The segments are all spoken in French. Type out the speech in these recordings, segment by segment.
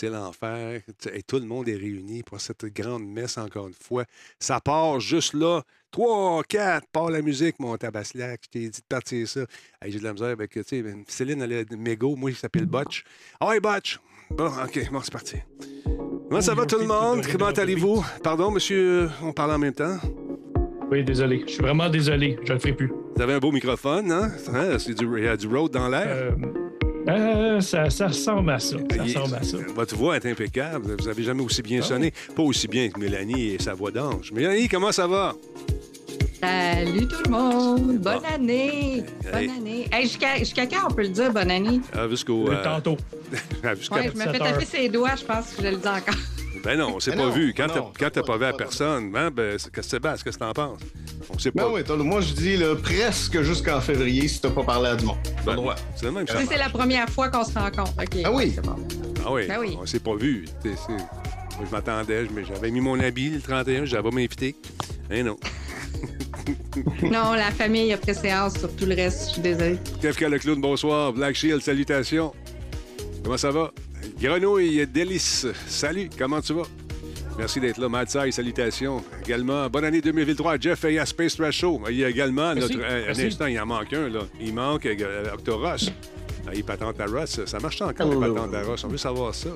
C'est l'enfer. Et tout le monde est réuni pour cette grande messe, encore une fois. Ça part juste là. 3, 4, part la musique, mon tabaslac. Je t'ai dit de partir ça. Hey, J'ai de la misère avec, tu sais, Céline, elle est mégo. Moi, il s'appelle Butch. Ah ouais, Butch. Bon, OK, bon, c'est parti. Comment ça va tout le monde? Comment allez-vous? Pardon, monsieur, on parle en même temps? Oui, désolé. Je suis vraiment désolé. Je le ferai plus. Vous avez un beau microphone, hein? Hein, il y a du road dans l'air. Euh, euh, ça, ça ressemble à ça. Ça Il- ressemble à ça. Votre voix est impeccable. Vous avez jamais aussi bien sonné. Pas aussi bien que Mélanie et sa voix d'ange. Mélanie, comment ça va? Salut tout le monde! Bonne année! Bonne Hey. année! Hey, jusqu'à jusqu'à quand on peut le dire bonne année? Ah, jusqu'au. Oui, euh, Tantôt. jusqu'à- Ouais, je me fais 7 taper ses doigts, je pense que je le dis encore. Ben non, on s'est Ben pas non, vu. Quand ben t'as quand t'as pas vu à personne, hein, ben, c'est- qu'est-ce que c'est, Qu'est-ce que t'en penses? On sait Ben pas. oui, moi je dis là, presque jusqu'en février si t'as pas parlé à du monde. Ben, droit. c'est le même Si c'est la première fois qu'on se rencontre, OK. Ah oui. bon. Ah oui, Ben oui. on s'est pas vu. Moi, je m'attendais, j'avais mis mon habit le 31, j'avais m'inviter. Eh non. Non, la famille a préséance sur tout le reste, je suis désolée. Kefka le clown, bonsoir. Black Shield, salutations. Comment ça va? Grenouille, délice. Salut, comment tu vas? Merci d'être là. Madsai, salutations. Également, bonne année 2023 Jeff et à Space Trash Show. Il y a également Merci, notre. un- un merci. instant, il en manque un, là. Il manque euh, Octoros. Ah, il patente à Ross. Ça marche encore, les Hello. patentes à Ross? On veut savoir ça.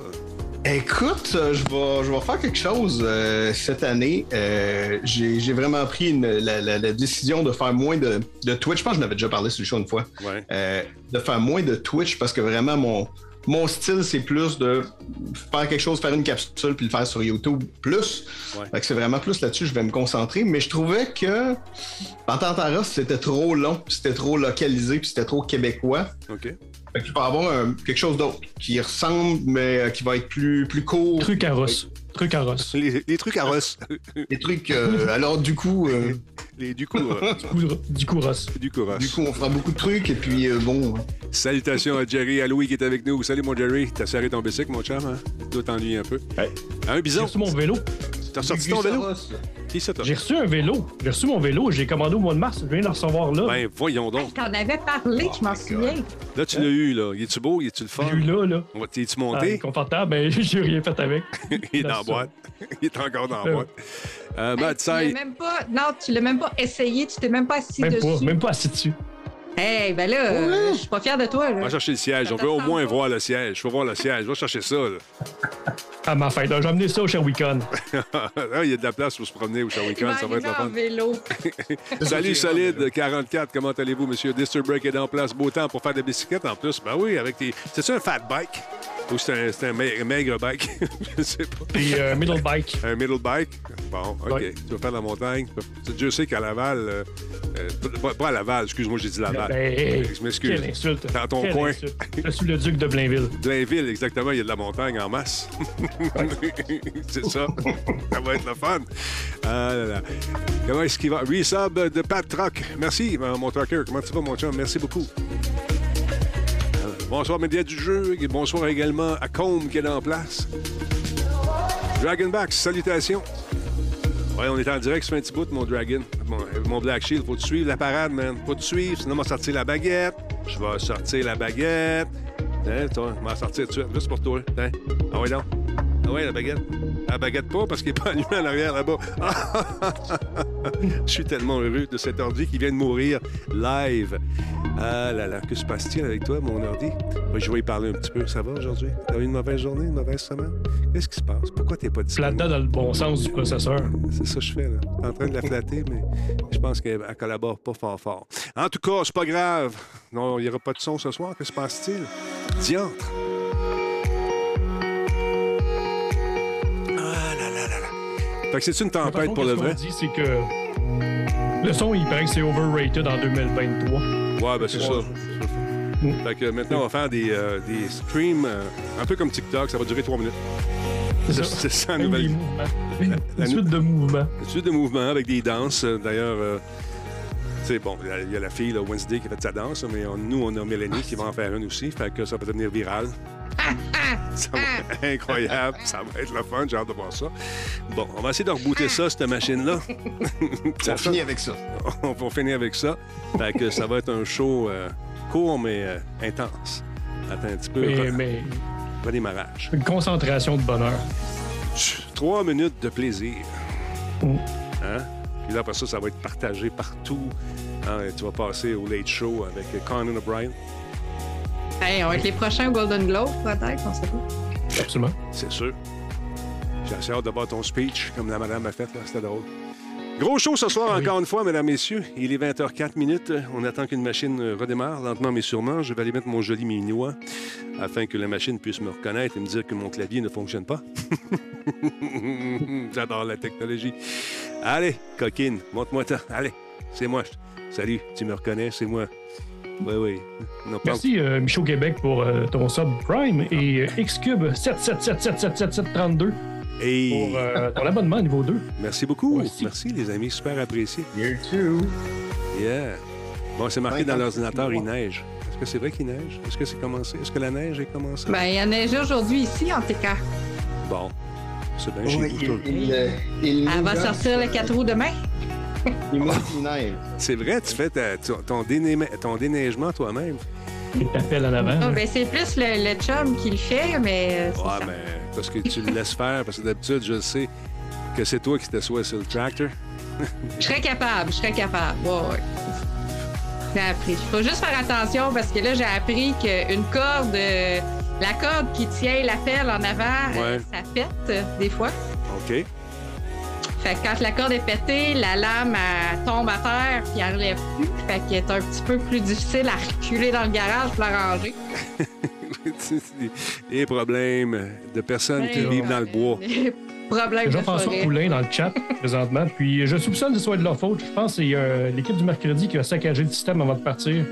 Écoute, euh, je vais, je vais faire quelque chose euh, cette année. Euh, J'ai j'ai vraiment pris une- la, la- la décision de faire moins de, de Twitch. Je pense que je n'avais déjà parlé sur le show une fois. Ouais. Euh, de faire moins de Twitch parce que vraiment mon, mon style c'est plus de faire quelque chose, faire une capsule puis le faire sur YouTube plus. Ouais. Fait que c'est vraiment plus là-dessus que je vais me concentrer. Mais je trouvais que Ross, c'était trop long, puis c'était trop localisé, puis c'était trop québécois. OK. Fait que je peux avoir un- quelque chose d'autre qui ressemble, mais euh, qui va être plus, plus court. Truc à Ross. Truc à Ross. Les, les trucs à Ross. Des trucs. euh, alors, du coup, euh, les, du coup, euh, Du coup, du coup Ross. du coup, Ross. du coup, on fera beaucoup de trucs, et puis euh, bon. Salutations à Jerry à Louis qui est avec nous. Salut, mon Jerry. T'as serré ton bicycle, mon chum, hein? Tu dois t'ennuyer un peu. Ouais. Un J'ai bison. reçu mon vélo. T'as sorti ton vélo? J'ai reçu un vélo. J'ai reçu mon vélo. J'ai commandé au mois de mars. Je viens de le recevoir là. Ben, voyons Hey, donc. T'en avais parlé, je m'en souviens. Là, tu l'as eu, là. Il est-tu beau? Il est-tu le fun? J'ai eu là, là. Va- T'es-tu Ah, monté? confortable, mais j'ai rien fait avec. Il est dans la boîte. Il est encore dans la Euh. boîte. Euh, Hey, Matt tu l'as même pas. Non, tu l'as même pas essayé, tu t'es même pas assis Même dessus. pas, même pas assis dessus. Hey, ben là, je suis pas fière de toi, là. va chercher le siège. On veut au moins voir le siège. Faut voir le siège. Va chercher ça, là. À ma fête. J'ai amené ça au Sherwicon. Là, il y a de la place pour se promener au va Ça va être la fun. vélo. Salut Solide 44, comment allez-vous, monsieur? Disturb Break est en place. Beau temps pour faire des bicyclettes en plus. Ben oui, avec tes. C'est-tu un fat bike? Ou c'est un, un maigre bike? Je sais pas. Et euh, middle bike. Un middle bike? Bon, OK. Ouais. Tu vas faire de la montagne. Dieu sait qu'à Laval, euh, euh, pas, à Laval, excuse-moi, j'ai dit Laval. Ben, je m'excuse. Quelle insulte. Dans ton Quelle coin. insulte. Je suis le duc de Blainville. Blainville, exactement, il y a de la montagne en masse. c'est ça. ça va être le fun. Ah là là. Comment est-ce qu'il va? Resub de Pat Truck. Merci, mon trucker. Comment tu vas, mon chum? Merci beaucoup. Bonsoir, médias du jeu. Et bonsoir également à Combe qui est en place. Dragonback, salutations. Ouais, on est en direct sur un petit bout, mon Dragon. Mon, Black Shield, faut te suivre la parade, man. Faut te suivre, sinon on va sortir la baguette. Je vais sortir la baguette. Hein, toi, on va sortir tout de juste pour toi. Hein? Ah ouais, donc. Ah ouais, la baguette. La baguette pas parce qu'il n'est pas allumé en arrière là-bas. Je suis tellement heureux de cet ordi qui vient de mourir live. Ah là là, que se passe-t-il avec toi, mon ordi? Je vais y parler un petit peu. Ça va aujourd'hui? T'as eu une mauvaise journée, une mauvaise semaine? Qu'est-ce qui se passe? Pourquoi t'es pas disponible? Flatta dans le bon sens du processeur. C'est ça que je fais, là. Je suis en train de la flatter, mais je pense qu'elle elle collabore pas fort fort. En tout cas, c'est pas grave. Non, il n'y aura pas de son ce soir. Que se passe-t-il? Diantre. Là là. Fait que c'est une tempête pour le ce qu'on vrai? dit, c'est que le son, il paraît que c'est overrated en 2023. Ouais, ben c'est ça. Fait que maintenant, on va faire des, euh, des streams euh, un peu comme TikTok. Ça va durer trois minutes. C'est ça, nouvelle. des mouvements. La une suite de mouvements. Une suite de mouvements avec des danses. Euh, D'ailleurs, euh, c'est bon, il y a- il y a la fille, là, Wednesday, qui a fait sa danse, mais on- nous, on a Mélanie qui va en faire une aussi. Fait que ça va devenir viral. Ça va être incroyable. Ça va être le fun. J'ai hâte de voir ça. Bon, on va essayer de rebooter ça, cette machine-là. Ça On finit avec ça. on va finir avec ça. Fait que ça va être un show euh, court, mais euh, intense. Attends un petit peu. Mais, mais redémarrage. Une concentration de bonheur. Trois minutes de plaisir. Mm. Hein? Puis là, après ça, ça va être partagé partout. Hein, Tu vas passer au Late Show avec Conan O'Brien. Hey, on va être les prochains au Golden Globe, peut-être, on sait pas. Absolument. C'est sûr. J'ai assez hâte de voir ton speech, comme la madame a fait. là. C'était drôle. Gros show ce soir, Oui. encore une fois, mesdames, messieurs. Il est 20h04 minutes. On attend qu'une machine euh, redémarre, lentement mais sûrement. Je vais aller mettre mon joli minois afin que la machine puisse me reconnaître et me dire que mon clavier ne fonctionne pas. J'adore la technologie. Allez, coquine, montre-moi ça. Allez, c'est moi. Salut, tu me reconnais, c'est moi. Oui, oui. Non, Merci, euh, Michaud Québec, pour euh, ton sub Prime et euh, Xcube 77777732 Hey, pour euh, ton abonnement niveau 2. merci beaucoup. Merci. Merci, les amis, super apprécié. You too. Yeah. Bon, c'est marqué Ouais, dans l'ordinateur, il neige. Est-ce que c'est vrai qu'il neige? Est-ce que c'est commencé? Est-ce que la neige est commencée? Ben, il a neigé aujourd'hui ici, en tout cas. Bon. C'est bien chez vous. il, tout. il, il Elle va sortir le gosse, 4 roues demain. Il neige. C'est vrai, tu fais ta- ton, ton déneige- ton déneigement toi-même. Il t'appelle en avant. Là. ben, c'est plus le, le chum qui le fait, mais. euh, Ouais, ça. mais parce que tu le laisses faire, parce que d'habitude, je sais que c'est toi qui t'assois sur le tractor. Je serais capable, je serais capable. Ouais, ouais. J'ai appris. Il faut juste faire attention parce que là, j'ai appris qu'une corde, euh, la corde qui tient la pelle en avant, euh, ça pète euh, des fois. OK? Fait que quand la corde est pétée, la lame elle tombe à terre puis elle relève plus. Fait qu'elle est un petit peu plus difficile à reculer dans le garage pour la ranger. Les problèmes de personnes qui Ouais, vivent dans le bois. Des Problèmes de Jean-François forêt. Poulain dans le chat présentement. Puis je soupçonne que ce soit de leur faute. Je pense que c'est euh, l'équipe du mercredi qui a saccagé le système avant de partir.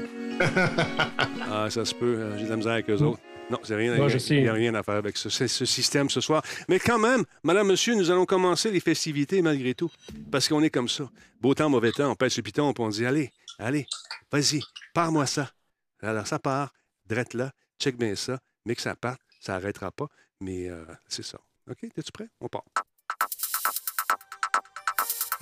Ah, ça se peut. euh, J'ai de la misère avec eux autres. Non, rien, je il n'y a rien à faire avec ce, ce- ce système ce soir. Mais quand même, madame, monsieur, nous allons commencer les festivités malgré tout. Parce qu'on est comme ça. Beau temps, mauvais temps, on pèse le piton, puis on dit Allez, allez, vas-y, pars-moi ça. Alors, ça part, drette là, check bien ça, mais que ça parte, ça n'arrêtera pas. Mais euh, c'est ça. OK, es-tu prêt? On part.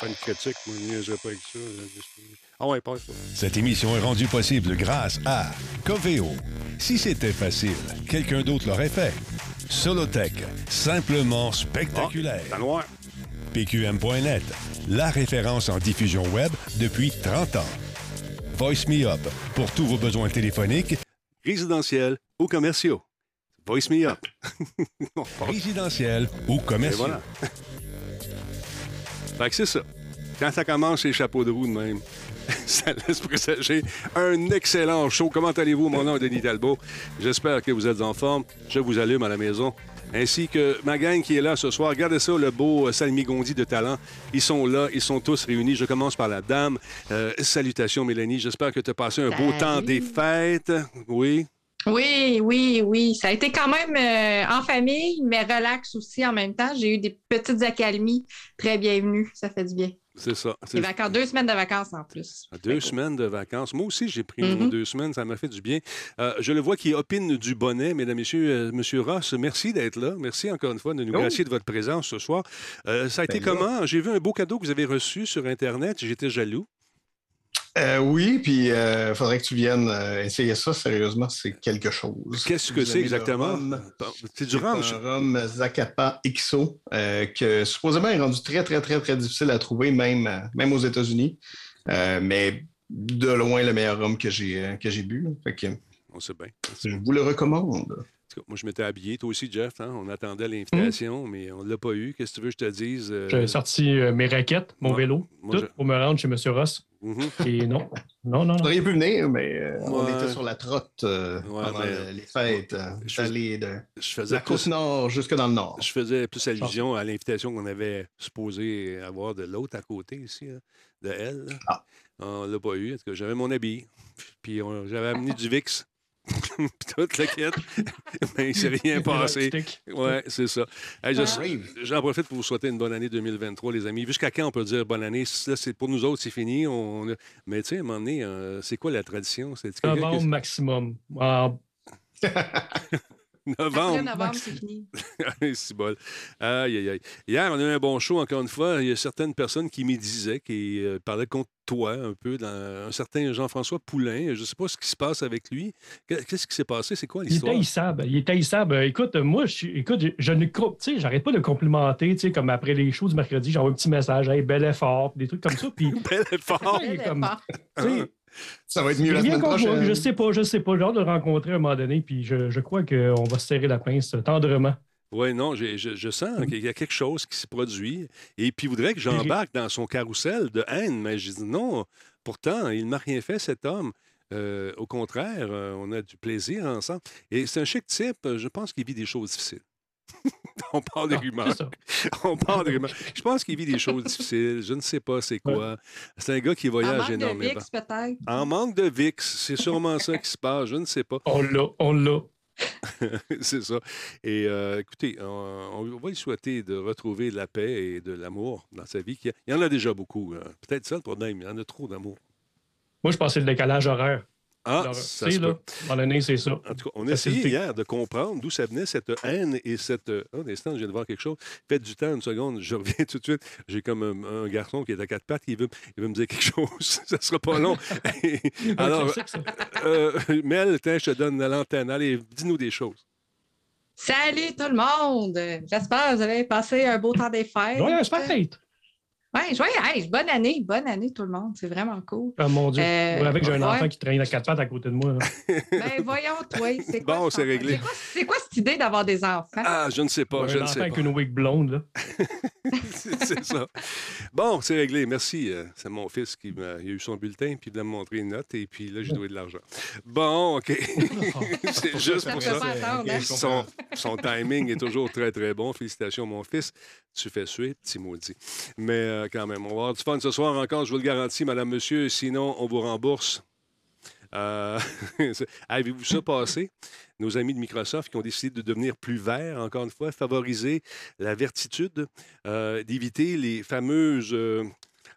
Pas une critique, moi, je pas avec ça. Ah ouais, passe. Cette émission est rendue possible grâce à Coveo. Si c'était facile, quelqu'un d'autre l'aurait fait. Solotech, simplement spectaculaire. Noir. PQM.net, la référence en diffusion web depuis 30 ans. Voice Me Up, pour tous vos besoins téléphoniques, Résidentiel ou commerciaux. Voice me up. Résidentiels ou Et commerciaux. voilà. Fait que c'est ça. Quand ça commence les chapeaux de roue de même, ça laisse présager un excellent show. Comment allez-vous? Mon nom est Denis Talbot. J'espère que vous êtes en forme. Je vous allume à la maison. Ainsi que ma gang qui est là ce soir. Regardez ça, le beau euh, Salmigondi de talent. Ils sont là, ils sont tous réunis. Je commence par la dame. Euh, salutations, Mélanie. J'espère que tu as passé un beau Salut. temps des fêtes. Oui. Oui, oui, oui. Ça a été quand même euh, en famille, mais relax aussi en même temps. J'ai eu des petites accalmies. Très bienvenues. Ça fait du bien. C'est ça. Vacances, deux semaines de vacances en plus. Deux Fait semaines de vacances. Moi aussi, j'ai pris Mhm. deux semaines. Ça m'a fait du bien. Euh, je le vois qui opine du bonnet, mesdames, messieurs. Euh, Monsieur Ross, merci d'être là. Merci encore une fois de nous Oh. gracier de votre présence ce soir. Euh, ça a été Ben là. comment? J'ai vu un beau cadeau que vous avez reçu sur Internet. J'étais jaloux. Euh, oui, puis il faudrait que tu viennes euh, essayer ça. Sérieusement, c'est quelque chose. Qu'est-ce que c'est exactement? C'est du rhum. C'est ça. un rhum Zacapa XO euh, que supposément est rendu très, très, très, très difficile à trouver, même, euh, même aux États-Unis. Euh, mais de loin, le meilleur rhum que j'ai euh, que j'ai bu. là. Fait que On sait bien. je vous le recommande. Moi, je m'étais habillé. Toi aussi, Jeff. hein? On attendait l'invitation, mais on ne l'a pas eu. Qu'est-ce que tu veux que je te dise? Euh, J'ai sorti euh, mes raquettes, mon vélo, moi, tout je- pour me rendre chez M. Ross. Et non, non, non, Vous auriez pu venir, mais euh, on Ouais. était sur la trotte euh, Ouais, pendant mais- les fêtes. euh, Je fais- d'aller de Je faisais la côte plus- nord jusque dans le nord. Je faisais plus allusion à l'invitation qu'on avait supposé avoir de l'autre à côté ici, là, de elle. Ah. On l'a pas eu. En tout cas, j'avais mon habit. Puis on- j'avais amené du VIX. toute la quête. Mais il s'est rien passé. Ouais, c'est ça. Hey, Ouais. J'en profite pour vous souhaiter une bonne année 2023, les amis. Jusqu'à quand on peut dire bonne année? Là, c'est pour nous autres, c'est fini. On... Mais tu sais, à un moment donné, euh, c'est quoi la tradition? C'est qui- Novembre maximum. Ah, Après Novembre. novembre, c'est fini. c'est bol. Aïe, aïe, aïe. Hier, on a eu un bon show, encore une fois. Il y a certaines personnes qui médisaient, qui euh, parlaient contre toi un peu, dans un certain Jean-François Poulain. Je ne sais pas ce qui se passe avec lui. Qu'est- Qu'est-ce qui s'est passé? C'est quoi il est l'histoire? haïssable. Il est haïssable. Euh, Écoute, moi, je, suis- écoute, je, je ne co- tu sais, j'arrête pas de complimenter, tu sais, comme après les shows du mercredi, j'envoie un petit message, hey, bel effort, des trucs comme ça. Puis, Bel effort! comme- sais, Ça va être mieux la semaine prochaine. Je sais pas, je sais pas. J'ai hâte de le rencontrer à un moment donné, puis je, je crois qu'on va se serrer la pince tendrement. Oui, non, j'ai- je, je sens qu'il y a quelque chose qui se produit. Et puis, il voudrait que j'embarque dans son carrousel de haine, mais je dis non. Pourtant, il ne m'a rien fait, cet homme. Euh, au contraire, euh, on a du plaisir ensemble. Et c'est un chic type. Je pense qu'il vit des choses difficiles. on parle des Ah, rumeurs. On parle des rumeurs. Je pense qu'il vit des choses difficiles. Je ne sais pas c'est quoi. C'est un gars qui En voyage manque de énormément. VIX, peut-être. En manque de VIX, c'est sûrement ça qui se passe. Je ne sais pas. On l'a, on l'a. c'est ça. Et euh, écoutez, on, on va lui souhaiter de retrouver de la paix et de l'amour dans sa vie. Il y en a déjà beaucoup. hein. Peut-être ça le problème. Il y en a trop d'amour. Moi, je pensais le décalage horaire. Ah, Alors, ça se là, peut. c'est ça. En tout cas, on a essayé hier de comprendre d'où ça venait cette haine et cette. Oh, un instant, je viens de voir quelque chose. Faites du temps, une seconde, je reviens tout de suite. J'ai comme un, un garçon qui est à quatre pattes, il veut, il veut me dire quelque chose. ça sera pas long. Alors, ça. euh, Mel, tiens, je te donne l'antenne. Allez, dis-nous des choses. Salut tout le monde! J'espère que vous avez passé un beau temps des fêtes. C'est fête. Ouais, joyeux, hey, bonne année, bonne année tout le monde. C'est vraiment cool. Ah, mon Dieu. Euh, Vous savez que j'ai un ouais. enfant qui traîne à quatre pattes à côté de moi. là. Ben voyons, toi, c'est quoi? Bon, c'est réglé. C'est quoi, c'est quoi cette idée d'avoir des enfants? Ah, je ne sais pas, je ne sais pas. avec une wig blonde. Là. c'est ça. Bon, c'est réglé. Merci. Euh, C'est mon fils qui m'a a eu son bulletin, puis il me montrer une note, et puis là, j'ai donné de l'argent. Bon, OK. c'est juste Ça pour ça. hein? Son, son timing est toujours très, très bon. Félicitations, mon fils. Tu fais suer, petit maudit. Mais euh, quand même, on va avoir du fun ce soir encore, je vous le garantis, madame, monsieur. Sinon, on vous rembourse. Euh, Avez-vous ça passé? Nos amis de Microsoft qui ont décidé de devenir plus verts, encore une fois, favoriser la vertitude, euh, d'éviter les fameuses, euh,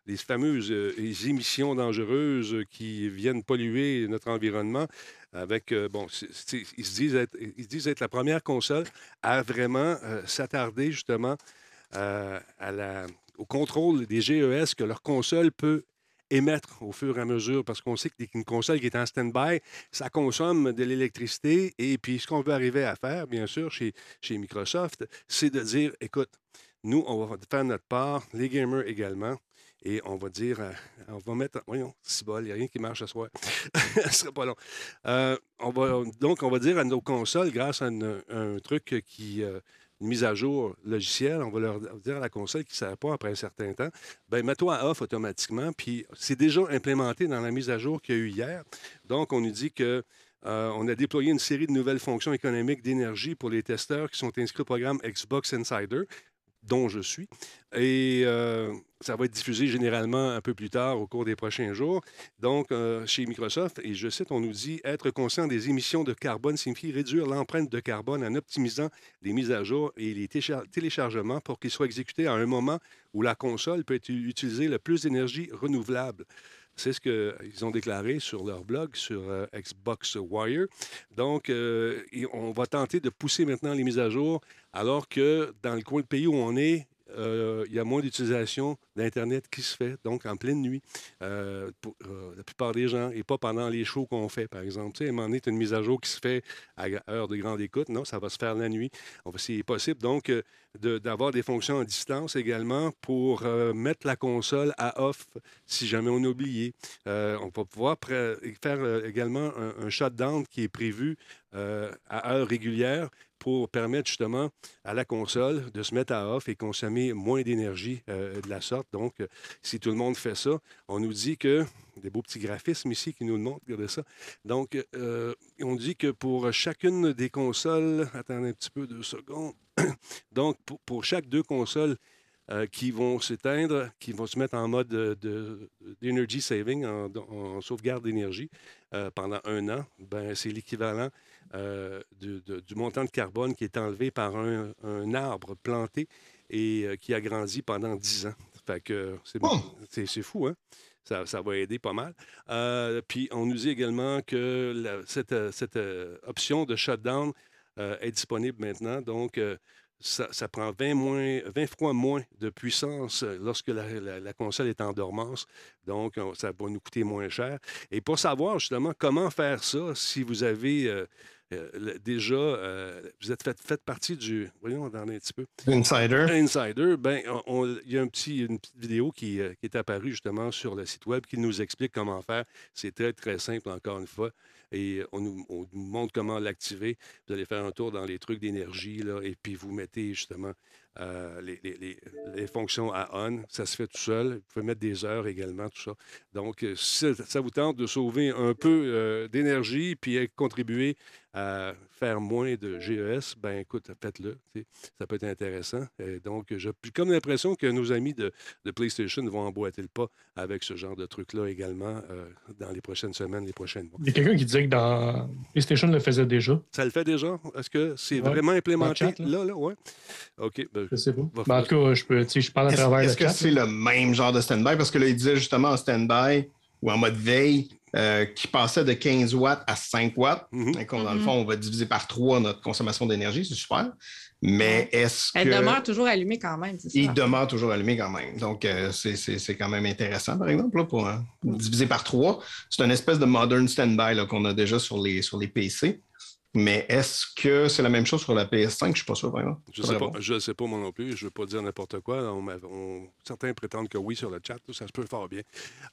les fameuses les émissions dangereuses qui viennent polluer notre environnement. Avec, bon, ils, se disent être, ils se disent être la première console à vraiment s'attarder justement au contrôle des GES que leur console peut émettre au fur et à mesure, parce qu'on sait qu'une console qui est en stand-by, ça consomme de l'électricité. Et puis, ce qu'on veut arriver à faire, bien sûr, chez, chez Microsoft, c'est de dire, écoute, nous, on va faire notre part, les gamers également, et on va dire, euh, on va mettre, voyons, c'est bol, il n'y a rien qui marche ce soir. Ce sera pas long. Euh, on va, donc, on va dire à nos consoles, grâce à un truc qui, euh, une mise à jour logicielle, on va leur dire à la console qui ne sert pas après un certain temps, ben mets-toi à off automatiquement. Puis c'est déjà implémenté dans la mise à jour qu'il y a eu hier. Donc, on nous dit que euh, on a déployé une série de nouvelles fonctions économiques d'énergie pour les testeurs qui sont inscrits au programme Xbox Insider, dont je suis. Et euh, ça va être diffusé généralement un peu plus tard au cours des prochains jours. Donc, euh, chez Microsoft, et je cite, on nous dit être conscient des émissions de carbone signifie réduire l'empreinte de carbone en optimisant les mises à jour et les téléchar- téléchargements pour qu'ils soient exécutés à un moment où la console peut être utilisée le plus d'énergie renouvelable. C'est ce qu'ils ont déclaré sur leur blog, sur euh, Xbox Wire. Donc, euh, on va tenter de pousser maintenant les mises à jour, alors que dans le coin de pays où on est, euh, il y a moins d'utilisation d'Internet qui se fait, donc en pleine nuit, euh, pour euh, la plupart des gens, et pas pendant les shows qu'on fait, par exemple. Tu sais, à un une mise à jour qui se fait à heure de grande écoute. Non, ça va se faire la nuit. C'est possible, donc, d'avoir des fonctions à distance également pour mettre la console à off si jamais on a oublié. On va pouvoir faire également un, un shutdown qui est prévu euh, à heure régulière pour permettre justement à la console de se mettre à off et consommer moins d'énergie euh, de la sorte. Donc, euh, si tout le monde fait ça, on nous dit que, des beaux petits graphismes ici qui nous le montrent, regardez ça. Donc, on dit que pour chacune des consoles, attendez un petit peu, deux secondes. Donc, pour, chaque deux consoles qui vont s'éteindre, qui vont se mettre en mode de- de- d'energy saving, en, sauvegarde d'énergie pendant un an. Ben, c'est l'équivalent euh, de- du montant de carbone qui est enlevé par un, un arbre planté et euh, qui a grandi pendant 10 ans. Fait que c'est Oh! c'est- c'est fou, hein? Ça, ça va aider pas mal. Euh, puis on nous dit également que la- cette, cette, option de shutdown est disponible maintenant. Donc, ça, ça prend 20, moins, 20 fois moins de puissance lorsque la, la- la console est en dormance. Donc, on- ça va nous coûter moins cher. Et pour savoir justement comment faire ça, si vous avez euh, euh, déjà, euh, vous êtes fait, fait partie du. Voyons, on en est un petit peu. Insider. Insider, ben, il y a un petit, une petite vidéo qui, euh, qui est apparue justement sur le site web qui nous explique comment faire. C'est très, très simple, encore une fois. Et on nous, on nous montre comment l'activer. Vous allez faire un tour dans les trucs d'énergie, là, et puis vous mettez justement euh, les, les- les- les fonctions à on. Ça se fait tout seul. Vous pouvez mettre des heures également, tout ça. Donc, euh, si ça, vous tente de sauver un peu euh, d'énergie puis contribuer à faire moins de GES, ben écoute, faites-le. Ça peut être intéressant. Donc, j'ai comme l'impression que nos amis de, de PlayStation vont emboîter le pas avec ce genre de truc-là également dans les prochaines semaines, les prochains mois. Il y a quelqu'un qui dans PlayStation le faisait déjà. Ça le fait déjà? Est-ce que c'est Ouais, vraiment implémenté? chat, là. là, là? Ouais. OK. ben, Je sais pas. Ben, en tout cas, je peux, je parle à Est-ce travers est-ce que chat. c'est le même genre de stand-by? Parce que là, il disait justement en stand-by ou en mode veille euh, qui passait de 15 watts à 5 watts. Mhm. Et qu'on, dans le Mhm. fond, on va diviser par 3 notre consommation d'énergie, c'est super. Mais est-ce Elle que. demeure toujours allumée quand même, c'est ça? Il demeure toujours allumé quand même. Donc, euh, c'est, c'est- c'est quand même intéressant, par exemple, là, pour euh, diviser par 3. C'est une espèce de modern stand-by qu'on a déjà sur les, sur les PC. Mais est-ce que c'est la même chose sur la PS5? Je ne suis pas sûr, par exemple. Je Faudrait sais pas, voir. je sais pas moi non plus. Je veux pas dire n'importe quoi. On m'a- on- certains prétendent que oui sur le chat. Ça se peut fort bien.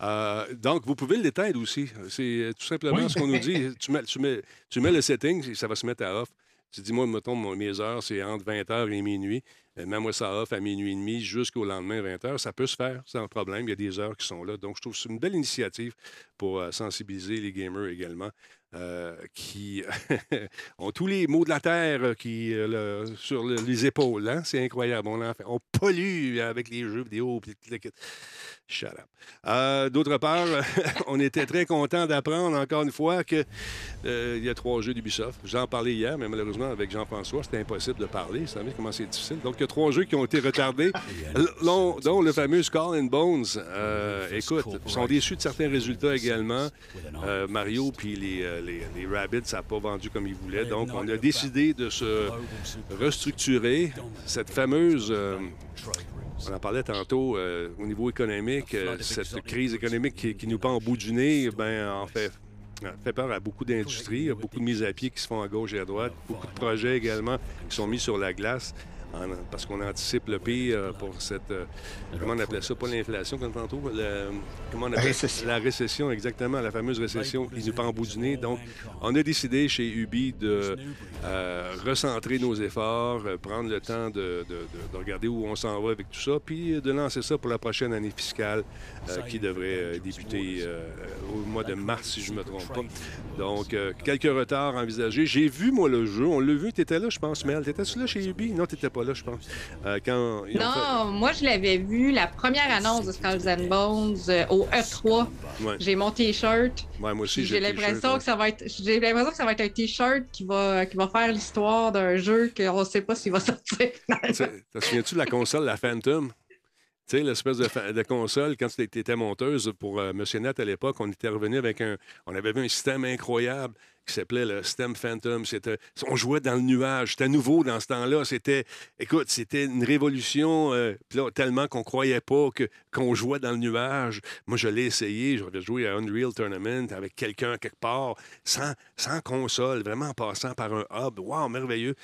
Euh, donc, vous pouvez l'éteindre aussi. C'est tout simplement Oui. ce qu'on nous dit. Tu mets, tu, mets, tu mets le setting, ça va se mettre à off. Tu dis, moi, mettons, mes heures, c'est entre 20h et minuit. Euh, Mets-moi ça off à minuit et demi jusqu'au lendemain, 20h. Ça peut se faire sans problème. Il y a des heures qui sont là. Donc, je trouve que c'est une belle initiative pour euh, sensibiliser les gamers également. Euh, qui ont tous les mots de la terre euh, qui, euh, le- sur le- les épaules. hein? C'est incroyable. On, en fait- on pollue avec les jeux vidéo. Euh, D'autre part, on était très content d'apprendre encore une fois qu'il y a trois jeux d'Ubisoft. J'en parlais hier, mais malheureusement, avec Jean-François, c'était impossible de parler. Vous savez comment c'est difficile. Donc, il y a trois jeux qui ont été retardés, dont, dont le fameux Skull and Bones. Écoute, ils sont déçus de certains résultats également. Mario puis les, les, les Rabbids, ça n'a pas vendu comme ils voulaient. Donc, on a décidé de se restructurer. Cette fameuse, euh, on en parlait tantôt, euh, au niveau économique, euh, cette crise économique qui, qui nous pend au bout du nez, ben, en fait, fait peur à beaucoup d'industries. Beaucoup de mises à pied qui se font à gauche et à droite. Beaucoup de projets également qui sont mis sur la glace parce qu'on anticipe le pire pour cette... euh, comment on appelait ça? Pas l'inflation, comme tantôt. la- comment on appelle récession. La récession, exactement. La fameuse récession qui nous pend au bout du nez. Donc, on a décidé chez Ubi de euh, recentrer nos efforts, euh, prendre le temps de, de- de- de regarder où on s'en va avec tout ça, puis de lancer ça pour la prochaine année fiscale euh, qui devrait euh, débuter euh, au mois de mars, si je ne me trompe pas. Donc, euh, quelques retards envisagés. J'ai vu, moi, le jeu. On l'a vu. Tu étais là, je pense, Mel. T'étais-tu là chez Ubi? Non, tu n'étais pas là, je pense. Euh, quand ils ont Non, moi, je l'avais vu, la première annonce de Skulls and Bones euh, au E3. fait- Ouais. J'ai mon T-shirt. Ouais, moi aussi, J'ai l'impression ouais. que ça va être. J'ai l'impression que ça va être un T-shirt qui va, qui va faire l'histoire d'un jeu qu'on ne sait pas s'il va sortir. Te souviens-tu de la console, la Phantom? Tu sais, l'espèce de, de console, quand tu étais monteuse pour euh, Monsieur à l'époque, on était revenu avec un. On avait vu un système incroyable qui s'appelait le système Phantom. C'était, on jouait dans le nuage. C'était nouveau dans ce temps-là. C'était, écoute, c'était une révolution euh, tellement qu'on croyait pas qu'on jouait dans le nuage. Moi, je l'ai essayé. J'avais joué à Unreal Tournament avec quelqu'un quelque part, sans, sans console, vraiment en passant par un hub. Wow, merveilleux.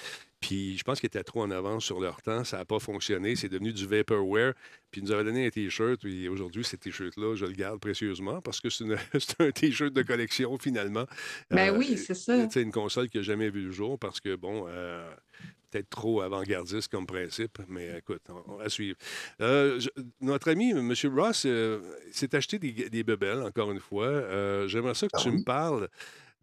Puis je pense qu'ils étaient trop en avance sur leur temps. Ça n'a pas fonctionné. C'est devenu du vaporware. Puis ils nous avaient donné un T-shirt. Puis aujourd'hui, ce T-shirt-là, je le garde précieusement parce que c'est, c'est un T-shirt de collection finalement. Ben Euh, oui, c'est ça. Sais, une console qui n'a jamais vu le jour parce que, bon, euh, peut-être trop avant-gardiste comme principe, mais écoute, on, on va suivre. Euh, je- notre ami, M. Ross, euh, s'est acheté des, des bebelles, encore une fois. Euh, J'aimerais ça que Ah tu oui? me parles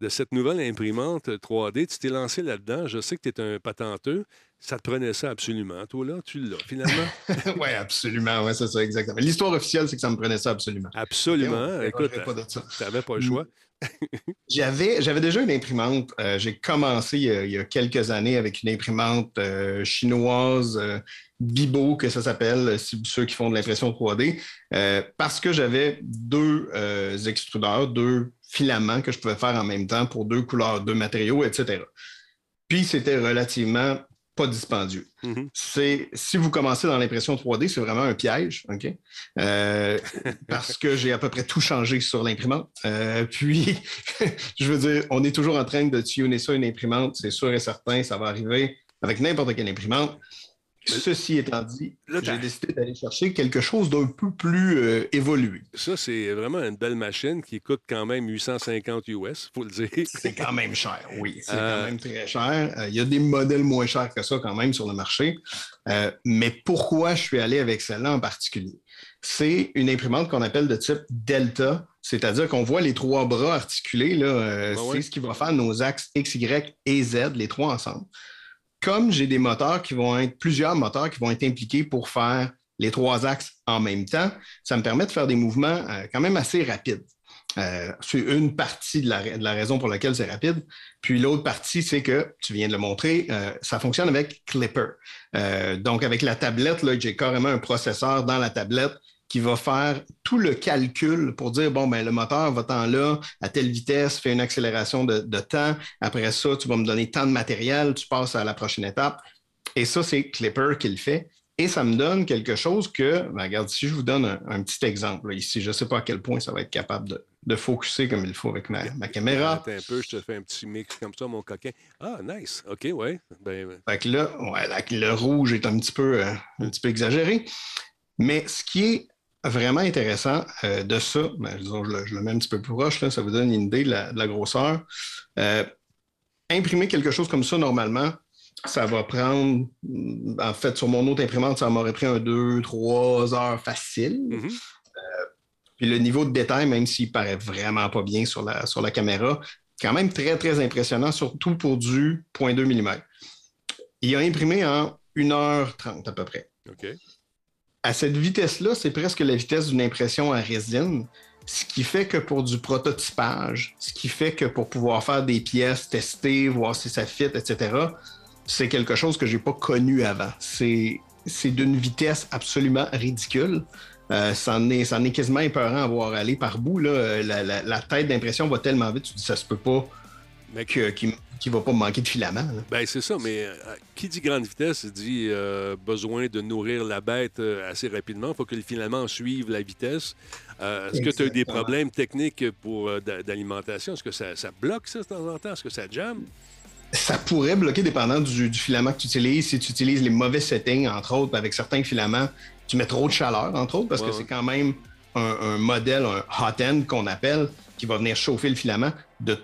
de cette nouvelle imprimante 3D. Tu t'es lancé là-dedans. Je sais que tu es un patenteux. Ça te prenait ça absolument. Toi, là, tu l'as, finalement? oui, absolument. Oui, c'est ça, exactement. L'histoire officielle, c'est que ça me prenait ça absolument. Absolument. Écoute, tu n'avais pas le choix. j'avais, j'avais déjà une imprimante. Euh, j'ai commencé il y, a, quelques années avec une imprimante euh, chinoise, euh, Bibo, que ça s'appelle, ceux qui font de l'impression 3D, parce que j'avais deux extrudeurs, deux filaments que je pouvais faire en même temps pour deux couleurs, deux matériaux, etc. Puis c'était relativement pas dispendieux. Mm-hmm. C'est si vous commencez dans l'impression 3D, c'est vraiment un piège, ok? Euh, Parce que j'ai à peu près tout changé sur l'imprimante. Euh, puis, je veux dire, on est toujours en train de tuner ça une imprimante, c'est sûr et certain, ça va arriver avec n'importe quelle imprimante. Ceci étant dit, j'ai décidé d'aller chercher quelque chose d'un peu plus euh, évolué. Ça, c'est vraiment une belle machine qui coûte quand même 850 US, faut le dire. C'est quand même cher, oui. C'est quand euh, même très cher. Euh, il y a des modèles moins chers que ça quand même sur le marché. mais pourquoi je suis allé avec celle-là en particulier? C'est une imprimante qu'on appelle de type Delta, c'est-à-dire qu'on voit les trois bras articulés. Là, c'est ce qui va faire nos axes X, Y et Z, les trois ensemble comme j'ai des moteurs qui vont être, plusieurs moteurs qui vont être impliqués pour faire les trois axes en même temps, ça me permet de faire des mouvements euh, quand même assez rapides. Euh, c'est une partie de la, raison pour laquelle c'est rapide. Puis l'autre partie, c'est que, tu viens de le montrer, euh, ça fonctionne avec Clipper. donc, avec la tablette, j'ai carrément un processeur dans la tablette qui va faire tout le calcul pour dire, bon, ben, le moteur va tant là, à telle vitesse, fait une accélération de, temps. Après ça, tu vas me donner tant de matériel, tu passes à la prochaine étape. Et ça, c'est Clipper qui le fait. Et ça me donne quelque chose que, ben, regarde, si je vous donne un, petit exemple ici, je ne sais pas à quel point ça va être capable de, de focuser comme il faut avec ma, caméra. Attends un peu, je te fais un petit mix comme ça, mon coquin. Ah, nice. OK, ouais. Ben. Fait que là, le rouge est un petit peu, euh, un petit peu exagéré. Mais ce qui est vraiment intéressant euh, de ça, ben, je, le, mets un petit peu plus proche, ça vous donne une idée de la, grosseur. Euh, imprimer quelque chose comme ça, normalement, ça va prendre, en fait, sur mon autre imprimante, ça m'aurait pris un 2, 3 heures facile. Euh, puis le niveau de détail, même s'il paraît vraiment pas bien sur la, sur la caméra, quand même très, très impressionnant, surtout pour du 0.2 mm. Il a imprimé en 1h30 à peu près. OK à cette vitesse-là, c'est presque la vitesse d'une impression à résine. Ce qui fait que pour du prototypage, ce qui fait que pour pouvoir faire des pièces, tester, voir si ça fit, etc., c'est quelque chose que j'ai pas connu avant. C'est, d'une vitesse absolument ridicule. Euh, ça, en est, ça est quasiment épeurant à voir aller par bout. Là. La, tête d'impression va tellement vite, tu dis ça se peut pas qui ne va pas manquer de filament. Ben, c'est ça, mais euh, qui dit grande vitesse dit euh, besoin de nourrir la bête euh, assez rapidement. Il faut que le filament suive la vitesse. Est-ce que tu as eu des problèmes techniques pour d'alimentation? Est-ce que ça, bloque ça de temps en temps? Est-ce que ça jamme? Ça pourrait bloquer dépendant du, filament que tu utilises. Si tu utilises les mauvais settings, entre autres, avec certains filaments, tu mets trop de chaleur, entre autres, parce que c'est quand même un, un, modèle, un hot end qu'on appelle, qui va venir chauffer le filament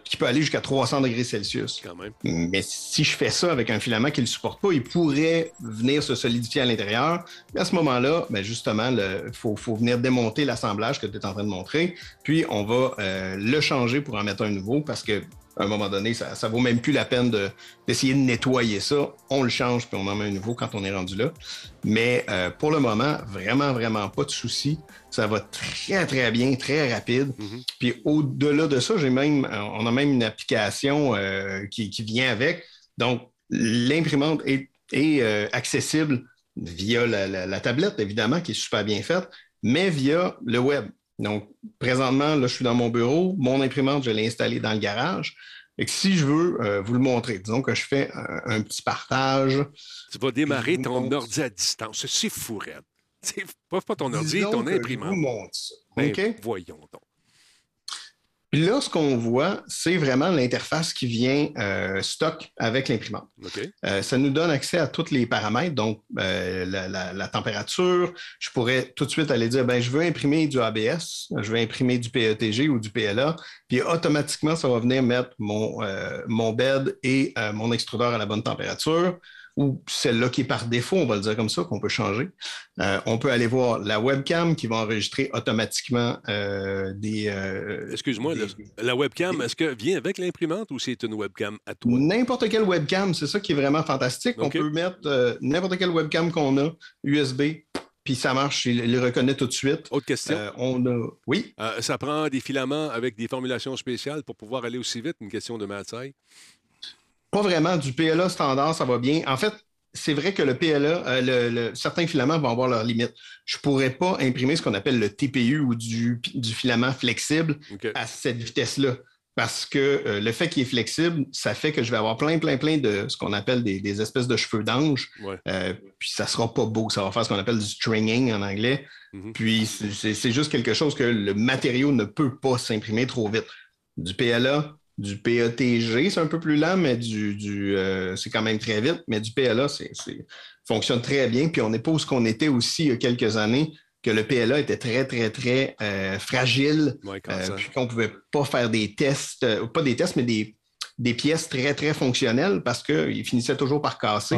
qui peut aller jusqu'à 300 degrés Celsius. Quand même. Mais si je fais ça avec un filament qui ne le supporte pas, il pourrait venir se solidifier à l'intérieur. À ce moment-là, ben justement, il faut, venir démonter l'assemblage que tu es en train de montrer. Puis, on va euh, le changer pour en mettre un nouveau parce que à un moment donné, ça, ne vaut même plus la peine d'essayer de, nettoyer ça. On le change puis on en met un nouveau quand on est rendu là. Mais euh, pour le moment, vraiment, vraiment pas de souci. Ça va très, très bien, très rapide. Mm-hmm. Puis au-delà de ça, j'ai même, euh, on a même une application euh, qui, vient avec. Donc, l'imprimante est, accessible via la, tablette, évidemment, qui est super bien faite, mais via le web. Donc, présentement, là, je suis dans mon bureau. Mon imprimante, je l'ai installée dans le garage. Et si je veux euh, vous le montrer, disons que je fais un, petit partage. Tu vas démarrer ton ordi à distance. C'est fou, Red. Pas, pas ton ordi, ton imprimante. Je vous montre ça. Ben, voyons donc. Puis là, ce qu'on voit, c'est vraiment l'interface qui vient euh, stock avec l'imprimante. Euh, ça nous donne accès à tous les paramètres, donc euh, la, température. Je pourrais tout de suite aller dire, ben, je veux imprimer du ABS, je veux imprimer du PETG ou du PLA, puis automatiquement, ça va venir mettre mon, mon bed et mon extrudeur à la bonne température. Ou celle-là qui est par défaut, on va le dire comme ça, qu'on peut changer. Euh, on peut aller voir la webcam qui va enregistrer automatiquement euh, des. euh, Excuse-moi, la, webcam, est-ce que vient avec l'imprimante ou c'est une webcam à toi? N'importe quelle webcam, c'est ça qui est vraiment fantastique. On peut mettre n'importe quelle webcam qu'on a, USB, puis ça marche, il, il le reconnaît tout de suite. Autre question. Euh, on a. Oui, Euh, ça prend des filaments avec des formulations spéciales pour pouvoir aller aussi vite, une question de Matsai. Pas vraiment. Du PLA standard, ça va bien. En fait, c'est vrai que le PLA, euh, le- le- certains filaments vont avoir leurs limites. Je ne pourrais pas imprimer ce qu'on appelle le TPU ou du, du filament flexible à cette vitesse-là. Parce que euh, le fait qu'il est flexible, ça fait que je vais avoir plein, plein, plein de ce qu'on appelle des, des espèces de cheveux d'ange. Ouais. Euh, puis ça sera pas beau. Ça va faire ce qu'on appelle du stringing en anglais. Mhm. Puis c'est juste quelque chose que le matériau ne peut pas s'imprimer trop vite. Du PLA, du PETG, c'est un peu plus lent, mais du, du, euh, c'est quand même très vite. Mais du PLA, c'est fonctionne très bien. Puis on n'est pas où ce qu'on était aussi il y a quelques années, que le PLA était très, très, très euh, fragile. Ouais, Euh, ça- puis qu'on ne pouvait pas faire des tests, euh, pas des tests, mais des, des pièces très, très fonctionnelles parce qu'ils finissaient toujours par casser.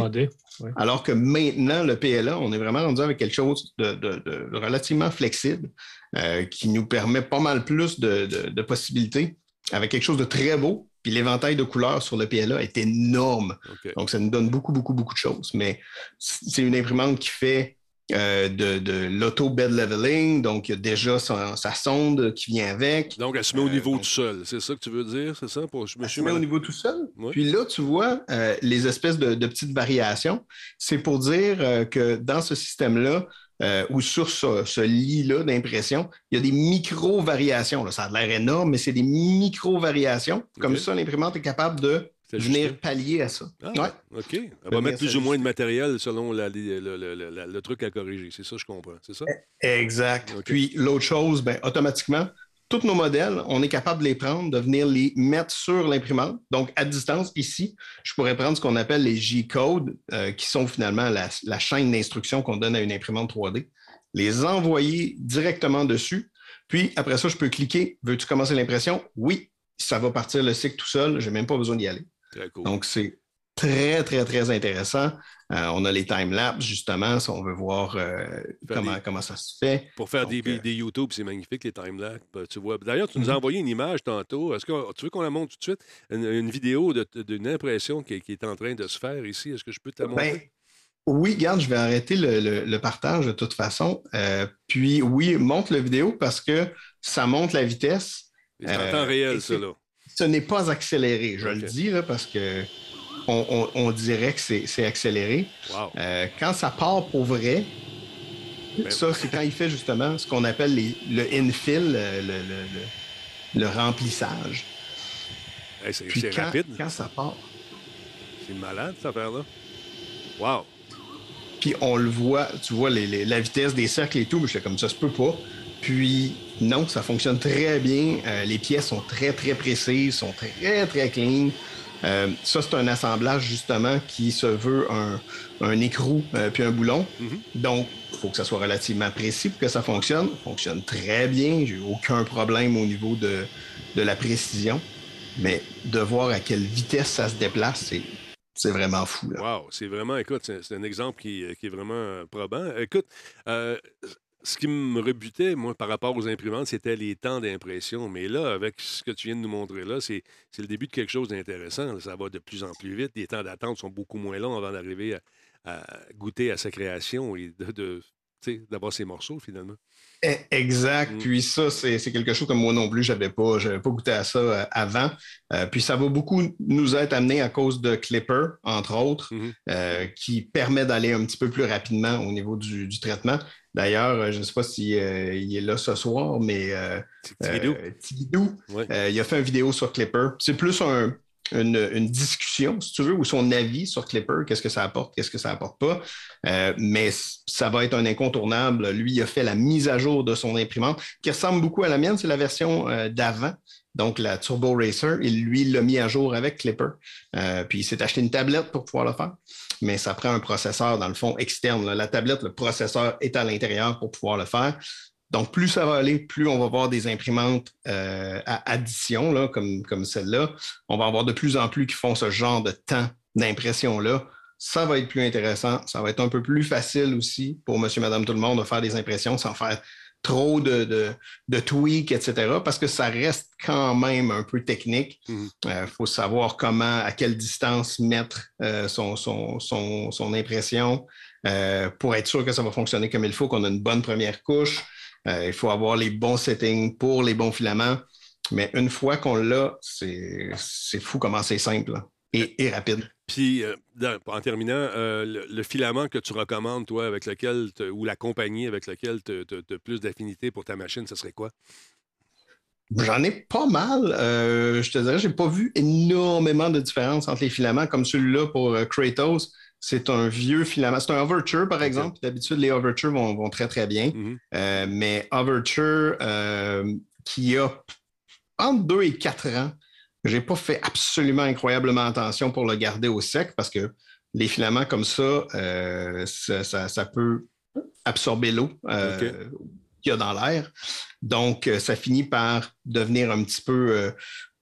Alors que maintenant, le PLA, on est vraiment rendu avec quelque chose de, de- de relativement flexible euh, qui nous permet pas mal plus de, de- de possibilités avec quelque chose de très beau. Puis l'éventail de couleurs sur le PLA est énorme. Donc, ça nous donne beaucoup, beaucoup, beaucoup de choses. Mais c'est une imprimante qui fait euh, de, de l'auto-bed leveling. Donc, il y a déjà sa, sa sonde qui vient avec. Donc, elle se met au Euh, niveau donc- tout seul. C'est ça que tu veux dire, c'est ça? Pour, je me Elle suis se met au niveau tout seul. Ouais. Puis là, tu vois euh, les espèces de, de petites variations. C'est pour dire euh, que dans ce système-là, euh, ou sur ce, ce lit-là d'impression, il y a des micro-variations. Ça a l'air énorme, mais c'est des micro-variations. Comme ça, l'imprimante est capable de venir pallier à ça. Ah, Ouais. OK. Elle va mettre plus ou moins de matériel selon la- le, le- le- le- le truc à corriger. C'est ça, je comprends. C'est ça? Exact. Ok. Puis l'autre chose, ben, automatiquement, tous nos modèles, on est capable de les prendre, de venir les mettre sur l'imprimante. Donc, à distance, ici, je pourrais prendre ce qu'on appelle les G-codes, euh, qui sont finalement la, la chaîne d'instructions qu'on donne à une imprimante 3D, les envoyer directement dessus. Puis, après ça, je peux cliquer. Veux-tu commencer l'impression? Oui. Ça va partir le cycle tout seul. Je n'ai même pas besoin d'y aller. Très cool. Donc, c'est très, très, très intéressant. Euh, on a les time-lapse, justement, si on veut voir euh, comment, des- comment ça se fait. Pour faire Donc, des, euh, des YouTube, c'est magnifique, les timelapse. Ben, Tu vois. D'ailleurs, tu nous as Mhm. envoyé une image tantôt. Est-ce que tu veux qu'on la montre tout de suite? Une, une vidéo d'une impression qui, qui est en train de se faire ici. Est-ce que je peux te la montrer? Ben, oui, garde, je vais arrêter le, le- le partage de toute façon. Euh, puis, oui, montre la vidéo parce que ça montre la vitesse. c'est en euh, temps réel, ça, là. Ce n'est pas accéléré, je le dis, là, parce que on, on- on dirait que c'est accéléré. Wow. Euh, quand ça part pour vrai, Ben- ça, c'est quand il fait justement ce qu'on appelle les- le infill, le, le- le- le remplissage. Hey, c'est rapide. quand ça part, C'est malade, cette affaire-là. Wow. puis on le voit, tu vois les- les- la vitesse des cercles et tout, mais j'étais comme ça se peut pas. Puis non, ça fonctionne très bien. Euh, les pièces sont très, très précises, sont très, très clean. Euh, ça, c'est un assemblage justement qui se veut un, un écrou euh, puis un boulon. Mhm. Donc, il faut que ça soit relativement précis pour que ça fonctionne. Ça fonctionne très bien. J'ai eu aucun problème au niveau de, de la précision. Mais de voir à quelle vitesse ça se déplace, c'est, c'est vraiment fou. Là. Wow, c'est vraiment, écoute, c'est un exemple qui, qui est vraiment probant. Écoute, euh, ce qui me rebutait, moi, par rapport aux imprimantes, c'était les temps d'impression. Mais là, avec ce que tu viens de nous montrer là, c'est le début de quelque chose d'intéressant. Ça va de plus en plus vite. Les temps d'attente sont beaucoup moins longs avant d'arriver à, à goûter à sa création et de, d'avoir ses morceaux, finalement. Eh, Exact. Mm. Puis ça, c'est quelque chose que moi non plus, j'avais pas, j'avais pas goûté à ça euh, avant. Euh, puis ça va beaucoup nous être amené à cause de Clipper, entre autres, Mhm. euh, qui permet d'aller un petit peu plus rapidement au niveau du, du traitement. D'ailleurs, euh, je ne sais pas s'il est là ce soir, mais euh, euh, Tigidou, Ouais. euh, il a fait une vidéo sur Clipper. C'est plus un- une, une discussion, si tu veux, ou son avis sur Clipper, qu'est-ce que ça apporte, qu'est-ce que ça apporte pas. Euh, mais ça va être un incontournable. Lui, il a fait la mise à jour de son imprimante, qui ressemble beaucoup à la mienne. C'est la version euh, d'avant. Donc, la Turbo Racer, il, lui, l'a mis à jour avec Clipper. Euh, puis, il s'est acheté une tablette pour pouvoir le faire. Mais ça prend un processeur, dans le fond, externe. La tablette, le processeur est à l'intérieur pour pouvoir le faire. Donc, plus ça va aller, plus on va voir des imprimantes euh, à addition, comme, comme celle-là. On va avoir de plus en plus qui font ce genre de temps d'impression-là. ça va être plus intéressant. Ça va être un peu plus facile aussi pour monsieur, madame, tout le monde de faire des impressions sans faire trop de, de, de tweaks, etc., parce que ça reste quand même un peu technique. Il Mhm. faut savoir comment, à quelle distance mettre euh, son, son, son, son impression euh, pour être sûr que ça va fonctionner comme il faut, qu'on a une bonne première couche. Euh, il faut avoir les bons settings pour les bons filaments. Mais une fois qu'on l'a, c'est c'est fou comment c'est simple et rapide. Puis, euh, en terminant, euh, le, le filament que tu recommandes, toi, avec lequel, te- ou la compagnie avec laquelle tu as plus d'affinité pour ta machine, ce serait quoi? J'en ai pas mal. Euh, je te dirais, j'ai pas vu énormément de différence entre les filaments, comme celui-là pour Kratos. C'est un vieux filament. C'est un Overture, par exemple. D'habitude, les Overture vont, vont très, très bien. Mhm. Mais Overture, qui a entre 2 et 4 ans, j'ai pas fait absolument incroyablement attention pour le garder au sec parce que les filaments comme ça, euh, ça, ça- ça peut absorber l'eau euh, qu'il y a dans l'air. Donc, euh, ça finit par devenir un petit peu euh,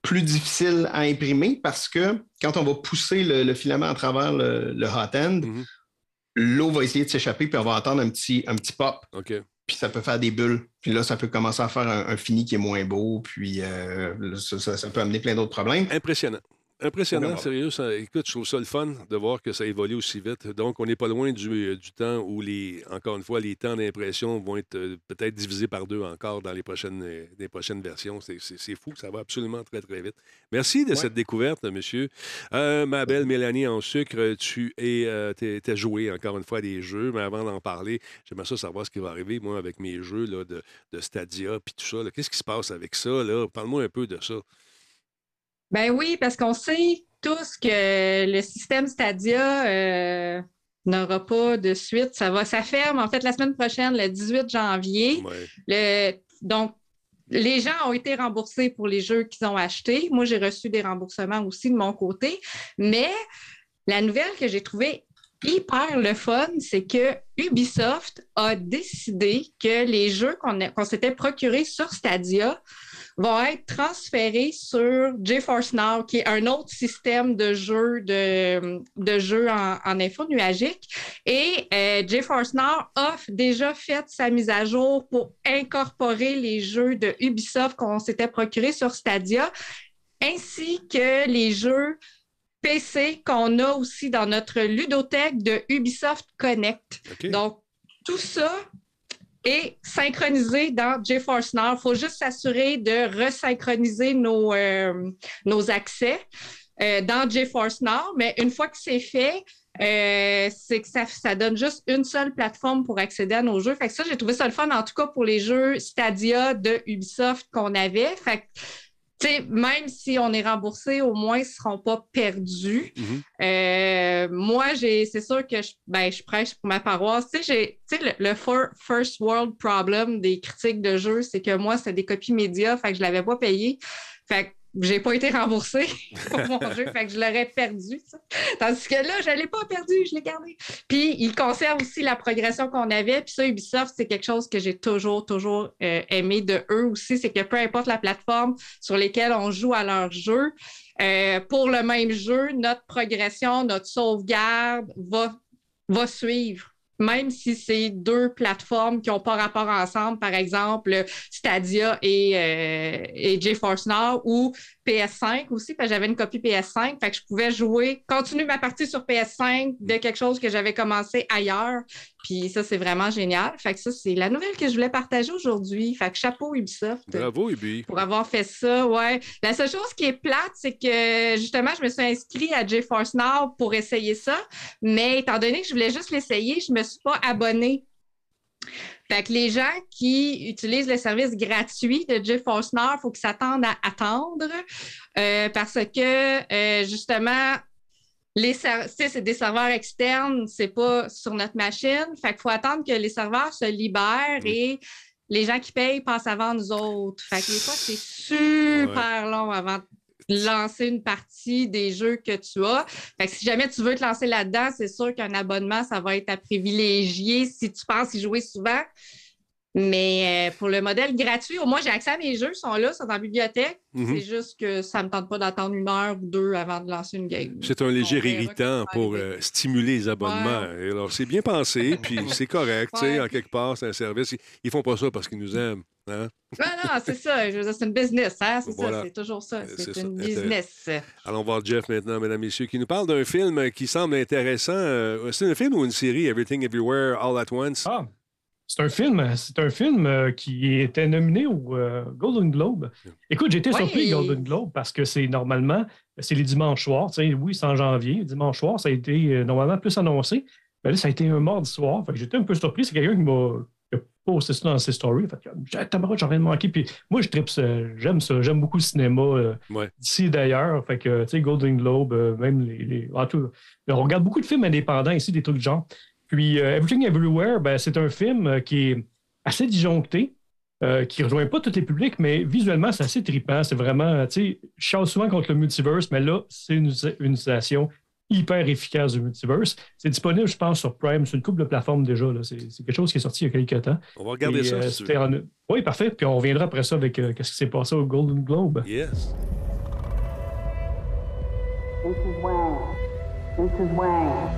plus difficile à imprimer parce que quand on va pousser le, le filament à travers le, le hot end, Mhm. l'eau va essayer de s'échapper puis on va entendre un petit, un petit pop. Puis ça peut faire des bulles. Puis là, ça peut commencer à faire un, fini qui est moins beau, puis euh, ça peut amener plein d'autres problèmes. Impressionnant. Impressionnant, sérieux. ça- écoute, je trouve ça le fun de voir que ça évolue aussi vite. Donc, on n'est pas loin du, du temps où, les, encore une fois, les temps d'impression vont être euh, peut-être divisés par deux encore dans les prochaines, euh, les prochaines versions. C'est- fou, ça va absolument très, très vite. Merci de Ouais. cette découverte, monsieur. Euh, ma belle Mélanie en sucre, tu es, euh, joué encore une fois à des jeux, mais avant d'en parler, j'aimerais ça savoir ce qui va arriver, moi, avec mes jeux là, de, de Stadia puis tout ça. Qu'est-ce qui se passe avec ça? là? Parle-moi un peu de ça. Ben oui, parce qu'on sait tous que le système Stadia euh, n'aura pas de suite. Ça va, ça ferme en fait la semaine prochaine, le 18 janvier. Ouais. Le, donc, les gens ont été remboursés pour les jeux qu'ils ont achetés. Moi, j'ai reçu des remboursements aussi de mon côté. Mais la nouvelle que j'ai trouvée hyper le fun, c'est que Ubisoft a décidé que les jeux qu'on s'était procurés sur Stadia vont être transférés sur GeForce Now, qui est un autre système de jeu de, de jeux en, en info nuagique. Et euh, GeForce Now a déjà fait sa mise à jour pour incorporer les jeux de Ubisoft qu'on s'était procurés sur Stadia, ainsi que les jeux PC qu'on a aussi dans notre ludothèque de Ubisoft Connect. Donc, tout ça est synchronisé dans GeForce Now. Il faut juste s'assurer de resynchroniser nos, euh, nos accès euh, dans GeForce Now. Mais une fois que c'est fait, euh, c'est que ça, ça donne juste une seule plateforme pour accéder à nos jeux. Fait que ça, j'ai trouvé ça le fun, en tout cas pour les jeux Stadia de Ubisoft qu'on avait. Tu sais, même si on est remboursé, au moins, ils ne seront pas perdus. Mhm. Euh, moi, j'ai, c'est sûr que je, ben, je prêche pour ma paroisse. Tu sais, j'ai, tu sais, le, le fir- first world problem des critiques de jeux, c'est que moi, c'était des copies médias, fait que je l'avais pas payé. Fait que j'ai pas été remboursée pour mon jeu, fait que je l'aurais perdu. Tandis que là, je l'ai pas perdu, je l'ai gardé. Puis, ils conservent aussi la progression qu'on avait. Puis ça, Ubisoft, c'est quelque chose que j'ai toujours, toujours euh, aimé de eux aussi. C'est que peu importe la plateforme sur lesquelles on joue à leur jeu, euh, pour le même jeu, notre progression, notre sauvegarde va, va suivre. Même si c'est deux plateformes qui n'ont pas rapport ensemble, par exemple Stadia et, euh, et GeForce Now ou PS5 aussi, parce que j'avais une copie PS5, fait que je pouvais jouer, continuer ma partie sur PS5 de quelque chose que j'avais commencé ailleurs. Puis ça, c'est vraiment génial. Fait que ça, c'est la nouvelle que je voulais partager aujourd'hui. Fait que chapeau Ubisoft Bravo, Ubi. pour avoir fait ça, ouais. La seule chose qui est plate, c'est que justement, je me suis inscrite à GeForce Now pour essayer ça, mais étant donné que je voulais juste l'essayer, je me suis pas abonnée. Fait que les gens qui utilisent le service gratuit de GeForce Now, il faut qu'ils s'attendent à attendre euh, parce que euh, justement, les c'est des serveurs externes, c'est pas sur notre machine. Fait qu'il faut attendre que les serveurs se libèrent et les gens qui payent passent avant nous autres. Fait que des fois, c'est super long avant de lancer une partie des jeux que tu as. Fait que si jamais tu veux te lancer là-dedans, c'est sûr qu'un abonnement, ça va être à privilégier si tu penses y jouer souvent. Mais euh, pour le modèle gratuit, au moins, j'ai accès à mes jeux, ils sont là, ils sont dans la bibliothèque. Mhm. C'est juste que ça ne me tente pas d'attendre une heure ou deux avant de lancer une game. C'est un léger irritant pour euh, stimuler les abonnements. Alors, c'est bien pensé, puis c'est correct, tu sais, Ouais. en quelque part, c'est un service. Ils, ils font pas ça parce qu'ils nous aiment. Hein? Non, non, c'est ça. Je C'est une business, hein? C'est Voilà. ça, c'est toujours ça. Euh, c'est ça, une business. Allons voir Jeff maintenant, mesdames, messieurs, qui nous parle d'un film qui semble intéressant. C'est un film ou une série, Everything Everywhere All at Once? Ah, c'est un film, c'est un film euh, qui était nominé au euh, Golden Globe. Écoute, j'ai été Ouais. surpris Golden Globe parce que c'est normalement, c'est les dimanches soirs. Tu sais, oui, c'est en janvier. Dimanche soir, ça a été euh, normalement plus annoncé. Mais là, ça a été un mardi soir. J'étais un peu surpris. C'est quelqu'un qui m'a posté ça dans ses stories. Fait que j'ai tabarouette, j'en viens de manquer. Puis moi, je tripe ça. J'aime ça. J'aime beaucoup le cinéma euh, Ouais. d'ici et d'ailleurs. Fait que, tu sais, Golden Globe, euh, même les. les- en tout, on regarde beaucoup de films indépendants ici, des trucs du genre. Puis euh, Everything Everywhere, ben, c'est un film euh, qui est assez disjoncté, euh, qui ne rejoint pas tous les publics, mais visuellement, c'est assez trippant. C'est vraiment, tu sais, je chiale souvent contre le multiverse, mais là, c'est une, une utilisation hyper efficace du multiverse. C'est disponible, je pense, sur Prime, sur une couple de plateformes déjà. C'est quelque chose qui est sorti il y a quelques temps. On va regarder ça. euh, si en- Oui, parfait. Puis on reviendra après ça avec euh, qu'est-ce qui s'est passé au Golden Globe. Yes. Mrs. Wang. Mrs. Wang.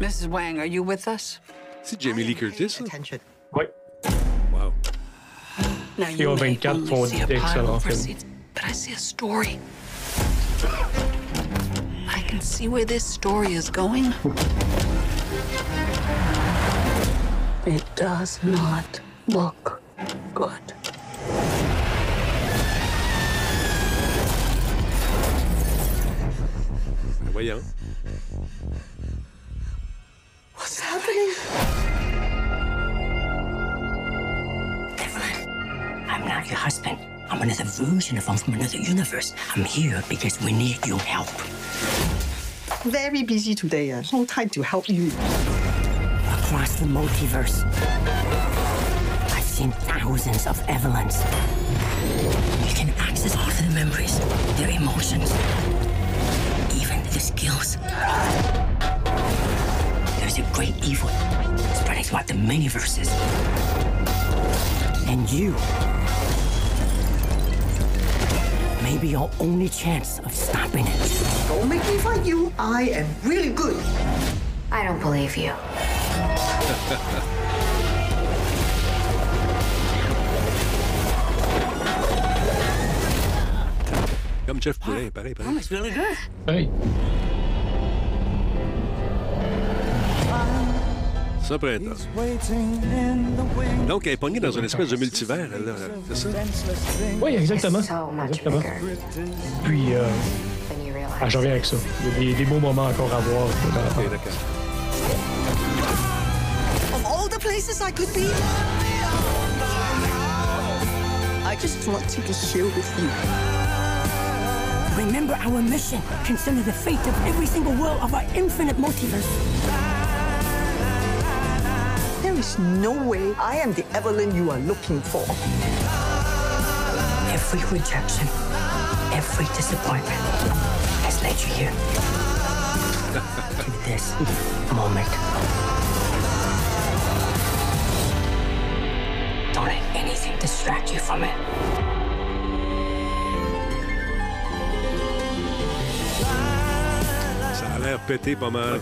Mrs. Wang, are you with us? C'est Jamie Lee Curtis. Attention. Oui. Wow. Now Et you au may 24 only font see a d'excellents pile of receipts, but I see a story. I can see where this story is going. It does not look good. Ben, Voyons. Another version of him from another universe. I'm here because we need your help. Very busy today. Uh, no time to help you. Across the multiverse, I've seen thousands of Evelyns. You can access all of their memories, their emotions, even their skills. There's a great evil spreading throughout the many-verses. And you may be your only chance of stopping it. Don't make me fight you. I am really good. I don't believe you. Comme Jeff Poulin, pareil, pareil. Oh, it's really good. Hey. Ça, printemps. Donc, elle est pognée dans une espèce de multivers, elle, là. C'est ça? Oui, exactement. Exactement. Puis, euh, you ah, je reviens avec ça. Il y a des, des beaux moments encore à voir. dans la Ok, d'accord. Of all the places I could be, I just wanted to share with you. Remember our mission. Consider the fate of every single world of our infinite multiverse. There is no way I am the Evelyn you are looking for. Every rejection, every disappointment has led you here. to this moment. Don't let anything distract you from it. Ça a l'air pété pas mal.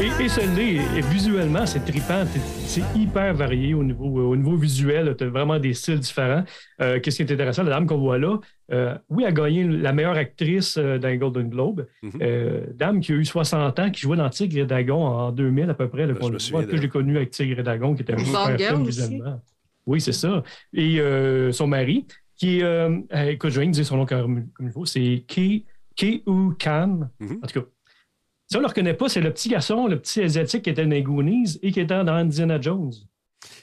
Et, et ce l'est, et visuellement, c'est trippant, c'est- hyper varié au niveau, au niveau visuel, tu as vraiment des styles différents. Euh, Qu'est-ce qui est intéressant, la dame qu'on voit là, euh, oui, a gagné la meilleure actrice euh, d'un Golden Globe. Mhm. Euh, dame qui a eu 60 ans, qui jouait dans Tigre et Dagon en 2000 à peu près, là, Je qu'on me le que j'ai connu avec Tigre et Dagon, qui était un super film visuellement. Oui, c'est ça. Et euh, son mari, qui est, euh, euh, écoute, je viens de dire son nom comme, comme il faut, c'est Ki Ki-U Khan. Mhm. En tout cas, si on ne le reconnaît pas, c'est le petit garçon, le petit Asiatique qui était dans les Goonies et qui était dans Indiana Jones,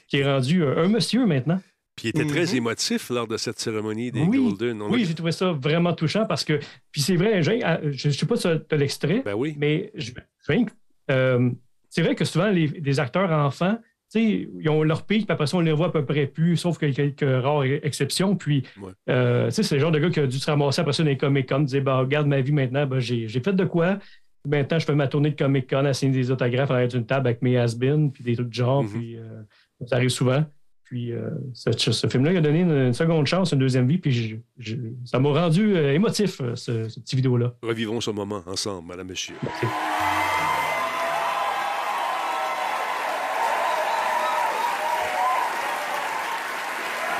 qui est rendu euh, un monsieur maintenant. Puis il était très émotif lors de cette cérémonie des Oui, Golden. On Oui, a- j'ai trouvé ça vraiment touchant parce que, puis c'est vrai, j'ai- ah, je ne sais pas si tu as l'extrait, Ben oui. mais je, que- euh, c'est vrai que souvent, les, les acteurs enfants, tu sais, ils ont leur pic, puis après ça, on les voit à peu près plus, sauf qu'il y a quelques rares exceptions. Puis, Ouais. euh, tu sais, c'est le genre de gars qui a dû se ramasser après ça dans les Comic-Con, dire, bah, regarde ma vie maintenant, ben, j'ai j'ai fait de quoi. Maintenant, je fais ma tournée de Comic-Con à signer des autographes à l'arrière d'une table avec mes has puis des trucs du genre. Mhm. Puis, euh, Ça arrive souvent. Puis euh, ce, ce film-là il a donné une, une seconde chance, une deuxième vie, puis je- je- ça m'a rendu euh, émotif, ce, ce petit vidéo-là. Revivons ce moment ensemble, madame, monsieur. Merci.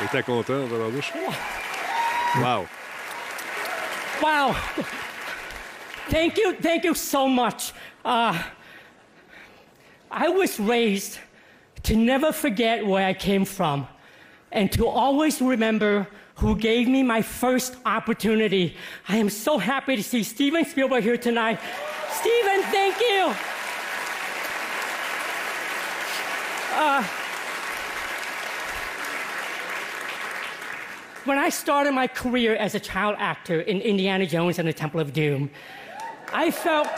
Était contente, dans la bouche. Wow. Wow. Thank you, thank you so much. Uh, I was raised to never forget where I came from and to always remember who gave me my first opportunity. I am so happy to see Steven Spielberg here tonight. Steven, thank you. Uh, when I started my career as a child actor in Indiana Jones and the Temple of Doom, I felt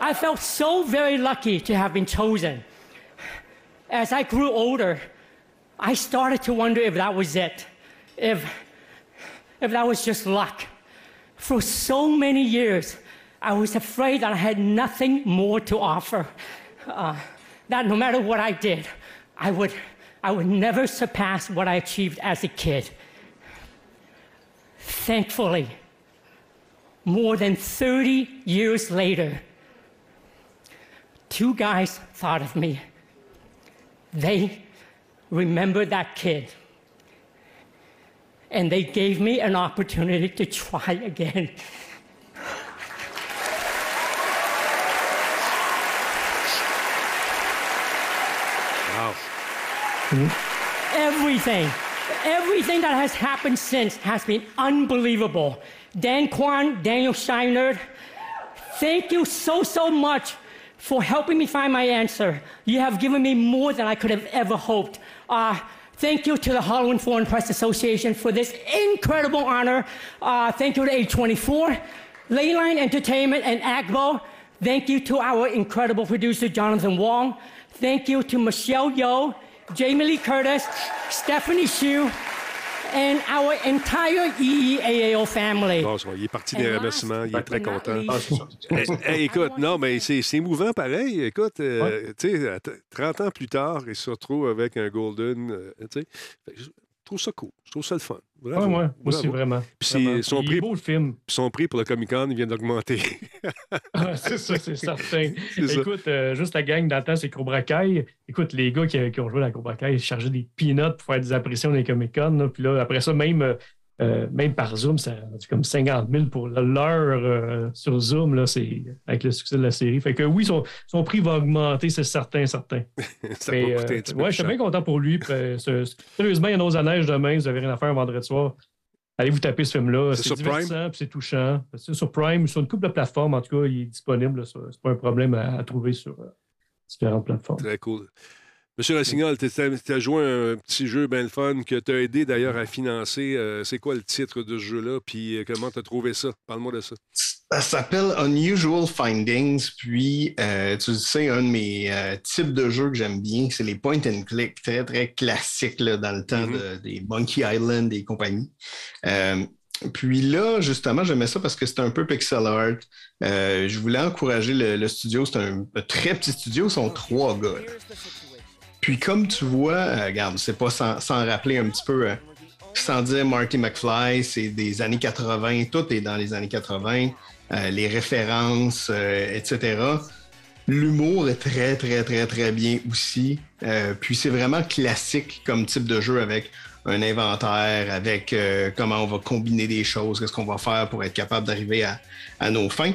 I felt so very lucky to have been chosen. As I grew older, I started to wonder if that was it, if if that was just luck. For so many years, I was afraid that I had nothing more to offer. Uh, that no matter what I did, I would, I would never surpass what I achieved as a kid. Thankfully, more than 30 years later, two guys thought of me. They remembered that kid. And they gave me an opportunity to try again. Wow. Everything, everything that has happened since has been unbelievable. Dan Kwan, Daniel Shiner, thank you so, so much for helping me find my answer. You have given me more than I could have ever hoped. Uh, thank you to the Hollywood Foreign Press Association for this incredible honor. Uh, thank you to A24, Leyline Entertainment, and AGBO. Thank you to our incredible producer, Jonathan Wong. Thank you to Michelle Yeoh, Jamie Lee Curtis, Stephanie Hsu, and our entire EEAAO family. Bon, il est parti des remerciements, il est très content. least- Eh, eh, écoute, non, mais c'est émouvant pareil. Écoute, euh, tu sais, att- 30 ans plus tard, il se retrouve avec un Golden. euh, tu sais, trouve ça cool. Je trouve ça le fun. Bravo. ouais, moi aussi, vraiment. Puis son prix, beau le film. son prix pour le Comic Con, il vient d'augmenter. Ah, c'est ça, c'est certain. Écoute, euh, juste la gang d'antan, c'est Cobra Kai. Écoute, les gars qui, qui ont joué dans Cobra Kai, ils chargeaient des peanuts pour faire des apparitions dans les Comic-Con. Puis là, après ça, même, euh, même par Zoom, c'est comme 50 000 pour l'heure euh, sur Zoom, là, c'est avec le succès de la série. Fait que oui, son, son prix va augmenter, c'est certain, certain. ça Mais, coûter euh, un petit ouais, je suis bien content pour lui. Puis, ce- Sérieusement, il y en a aux neige demain, vous n'avez rien à faire un vendredi soir. Allez vous taper ce film-là. C'est divertissant, c'est touchant. C'est sur Prime, sur une couple de plateformes, en tout cas, il est disponible. ça- C'est pas un problème à, à trouver sur différentes plateformes. Très cool. Monsieur Rassignol, tu as joué un petit jeu bien le fun que tu as aidé d'ailleurs à financer. Euh, c'est quoi le titre de ce jeu-là? Puis euh, comment tu as trouvé ça? Parle-moi de ça. Ça s'appelle Unusual Findings. Puis, euh, tu sais, un de mes euh, types de jeux que j'aime bien, c'est les point and click, très, très classiques là, dans le temps de- des Monkey Island et compagnie. Euh, puis là, justement, j'aimais ça parce que c'était un peu pixel art. Euh, je voulais encourager le, le studio. C'est un, un très petit studio, ils sont trois gars. Puis comme tu vois, euh, regarde, c'est pas sans, rappeler un petit peu, euh, sans dire Marty McFly, c'est des années 80, tout est dans les années 80, euh, les références, euh, etc. L'humour est très, très, très, très bien aussi. Puis c'est vraiment classique comme type de jeu avec un inventaire, avec comment on va combiner des choses, qu'est-ce qu'on va faire pour être capable d'arriver à, à nos fins.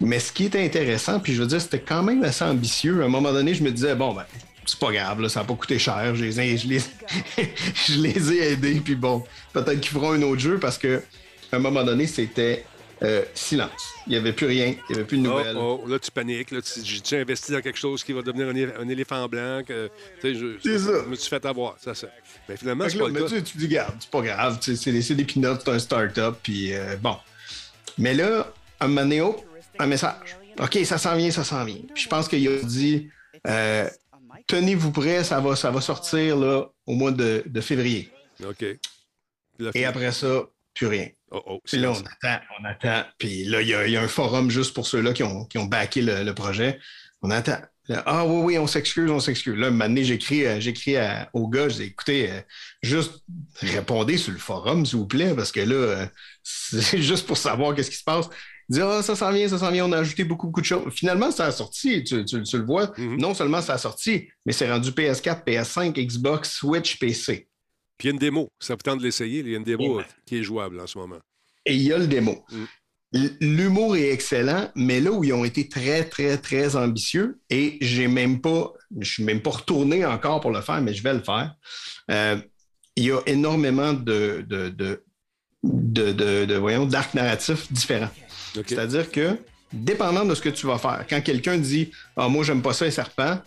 Mais ce qui est intéressant, puis je veux dire, c'était quand même assez ambitieux. À un moment donné, je me disais, bon, ben, c'est pas grave, là, ça n'a pas coûté cher. Je les, ai, je, les, je les ai aidés, puis bon, peut-être qu'ils feront un autre jeu parce que à un moment donné, c'était euh, silence. Il n'y avait plus rien, il n'y avait plus de Oh, nouvelles. oh, là, tu paniques. Là, tu, j'ai investi dans quelque chose qui va devenir un, éléphant blanc. que, je, C'est ça. Je me suis fait avoir. Ça, ça. Mais finalement, c'est pas le cas. tu, tu dis, garde, c'est pas grave, c'est des, c'est des peanuts, c'est un start-up, puis euh, bon. Mais là, un donné, oh, un message. OK, ça s'en vient, ça s'en vient. Puis je pense qu'il a dit, euh, tenez-vous prêts, ça va, ça va sortir là, au mois de, de février. OK. Et après ça, plus rien. Oh, oh, Puis là, on attend, on attend. Puis là, il y, a- il y a un forum juste pour ceux-là qui ont, qui ont backé le, le projet. On attend. Là, Ah oui, oui, on s'excuse, on s'excuse. Là, un moment donné, j'écris, euh, j'écris au gars, je dis écoutez, euh, juste répondez sur le forum, s'il vous plaît, parce que là, euh, c'est juste pour savoir qu'est-ce qui se passe. Il dit Ah, ça s'en vient, ça s'en vient, on a ajouté beaucoup, beaucoup de choses. Finalement, ça a sorti, tu, tu- tu le vois. Non seulement ça a sorti, mais c'est rendu PS4, PS5, Xbox, Switch, PC. Puis il y a une démo. Ça vous tente de l'essayer. Il y a une démo euh, qui est jouable en ce moment. Et il y a le démo. L- L'humour est excellent, mais là où ils ont été très, très, très ambitieux, et j'ai même pas, je suis même pas retourné encore pour le faire, mais je vais le faire. euh, il y a énormément de, de, de, de, de- de, voyons, d'arcs narratifs différents. C'est-à-dire que, dépendant de ce que tu vas faire, quand quelqu'un dit Ah, moi, j'aime pas ça, les serpents,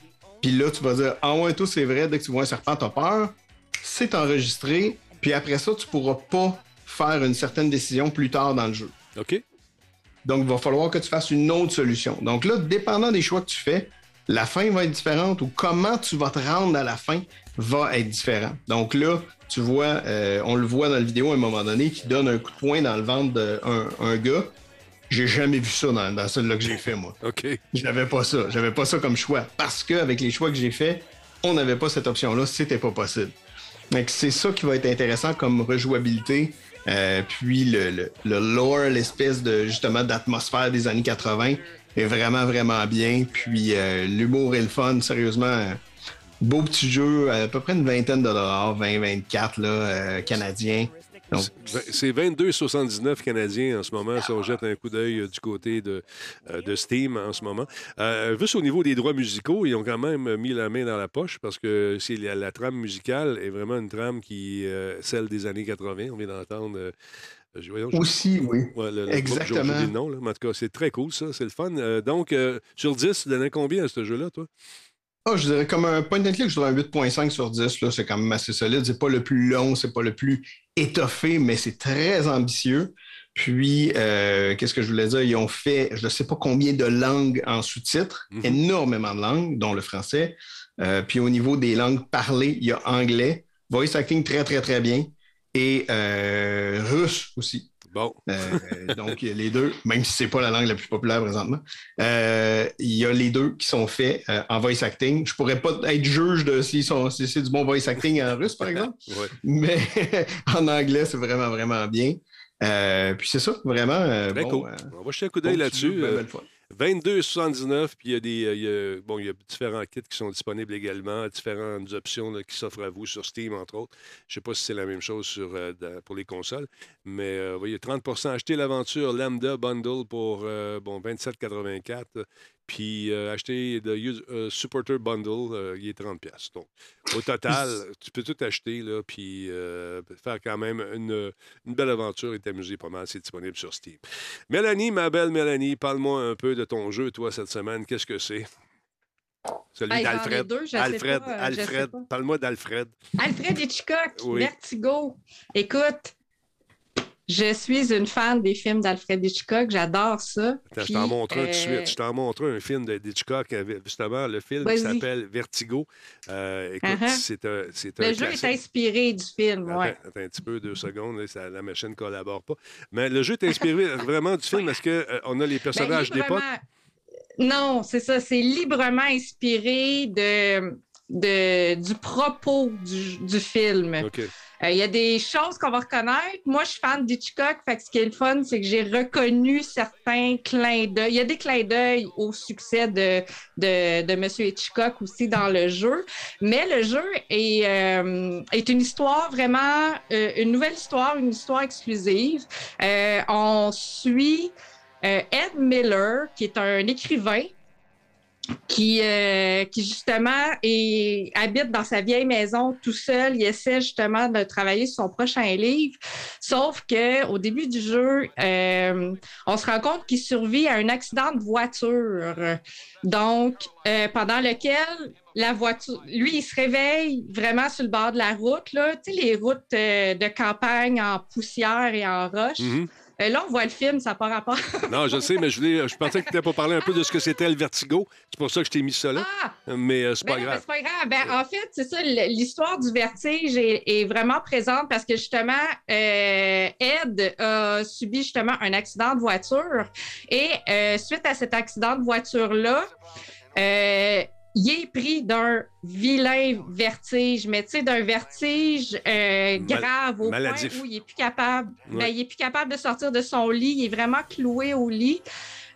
puis là, tu vas dire Ah, ouais, tout, c'est vrai, dès que tu vois un serpent, t'as peur, c'est enregistré, puis après ça, tu pourras pas faire une certaine décision plus tard dans le jeu. OK. Donc, il va falloir que tu fasses une autre solution. Donc là, dépendant des choix que tu fais, la fin va être différente ou comment tu vas te rendre à la fin va être différent. Donc là, tu vois, euh, on le voit dans la vidéo à un moment donné qui donne un coup de poing dans le ventre d'un un gars. J'ai jamais vu ça dans, dans celle-là que j'ai fait, moi. OK. J'avais pas ça. J'avais pas ça comme choix. Parce qu'avec les choix que j'ai faits, on n'avait pas cette option-là. C'était pas possible. Donc, c'est ça qui va être intéressant comme rejouabilité. Euh, puis le, le, le lore, l'espèce de justement d'atmosphère des années 80 est vraiment, vraiment bien. Puis euh, l'humour et le fun, sérieusement, euh, beau petit jeu, à peu près une vingtaine de dollars, 20, 24 là, euh, canadiens. C'est 22,79 canadiens en ce moment, si on jette un coup d'œil euh, du côté de, euh, de Steam en ce moment. Euh, juste au niveau des droits musicaux, ils ont quand même mis la main dans la poche parce que c'est la, la trame musicale est vraiment une trame qui euh, celle des années 80. On vient d'entendre. euh, je- Aussi, oui. Ouais, le- le- Exactement. j'ai oublié le nom, là, mais en tout cas, c'est très cool, ça. C'est le fun. Euh, donc, euh, sur 10, tu donnais combien à ce jeu-là, toi? Ah, je dirais comme un point and click, je dirais un 8.5 sur 10. là, C'est quand même assez solide. C'est pas le plus long, c'est pas le plus étoffé, mais c'est très ambitieux. Puis, euh, qu'est-ce que je voulais dire? Ils ont fait, je ne sais pas combien de langues en sous-titres, énormément de langues, dont le français. Euh, puis, au niveau des langues parlées, il y a anglais, voice acting très, très, très bien, et euh, russe aussi. Bon. Euh, donc, les deux, même si c'est pas la langue la plus populaire présentement, euh, il y a les deux qui sont faits euh, en voice acting. Je pourrais pas être juge de si, c'est du bon voice acting en russe, par exemple, Ouais. mais en anglais, c'est vraiment, vraiment bien. Euh, puis c'est ça, vraiment. euh, Très bon, cool. euh, On va jeter un coup d'œil bon là-dessus. Petit jeu, ben, Euh, belle fois. 22,79, puis il y a des. euh, il y a- bon, il y a différents kits qui sont disponibles également, différentes options qui s'offrent à vous sur Steam, entre autres. Je ne sais pas si c'est la même chose sur, euh, pour les consoles, mais euh, voyez, 30% Achetez l'aventure Lambda Bundle pour euh, bon, 27,84. Puis euh, acheter le euh, Supporter Bundle, euh, il est 30 pièces. Donc, au total, tu peux tout acheter, là, puis faire quand même une, une belle aventure et t'amuser pas mal. C'est disponible sur Steam. Mélanie, ma belle Mélanie, parle-moi un peu de ton jeu, toi, cette semaine. Qu'est-ce que c'est? Celui Hey, d'Alfred. Alfred, pas, Alfred. Parle-moi d'Alfred. Alfred Hitchcock, Oui. Vertigo. Écoute, je suis une fan des films d'Alfred Hitchcock. J'adore ça. Attends, je t'en montre un tout de euh, suite. Je t'en montre un film de Hitchcock, justement, le film qui s'appelle Vertigo. Euh, écoute, Uh-huh. c'est un, c'est un Le jeu classique. est inspiré du film, ouais. Attends, attends un petit peu, deux secondes, là, ça- la machine ne collabore pas. Mais le jeu est inspiré vraiment du film. Est-ce qu'on a les personnages Ben, d'époque? Non, c'est ça. C'est librement inspiré de, de- du propos du, du film. OK. Euh, Il y a des choses qu'on va reconnaître. Moi, je suis fan d'Hitchcock. Fait que ce qui est le fun, c'est que j'ai reconnu certains clins d'œil. Il y a des clins d'œil au succès de, de, de M. Hitchcock aussi dans le jeu. Mais le jeu est, euh, est une histoire vraiment, euh, une nouvelle histoire, une histoire exclusive. Euh, on suit euh, Ed Miller, qui est un écrivain qui, euh, qui justement est- habite dans sa vieille maison tout seul. Il essaie justement de travailler sur son prochain livre. Sauf que au début du jeu, euh, on se rend compte qu'il survit à un accident de voiture. Donc, euh, pendant lequel la voiture, lui, il se réveille vraiment sur le bord de la route, là. Tu sais, les routes euh, de campagne en poussière et en roche. Mhm. Euh, là, on voit le film, ça n'a pas rapport. Non, je sais, mais je, voulais, je pensais que tu n'étais pas parlé un peu de ce que c'était le vertigo. C'est pour ça que je t'ai mis ça là. Mais euh, c'est pas Ben mais grave. c'est pas grave. Ben, en fait, c'est ça, l'histoire du vertige est, est vraiment présente parce que justement, euh, Ed a subi justement un accident de voiture et euh, suite à cet accident de voiture-là, Euh, il est pris d'un vilain vertige, mais tu sais, d'un vertige euh, grave au maladif. point où il est plus capable. Ouais. ben, il est plus capable de sortir de son lit. Il est vraiment cloué au lit.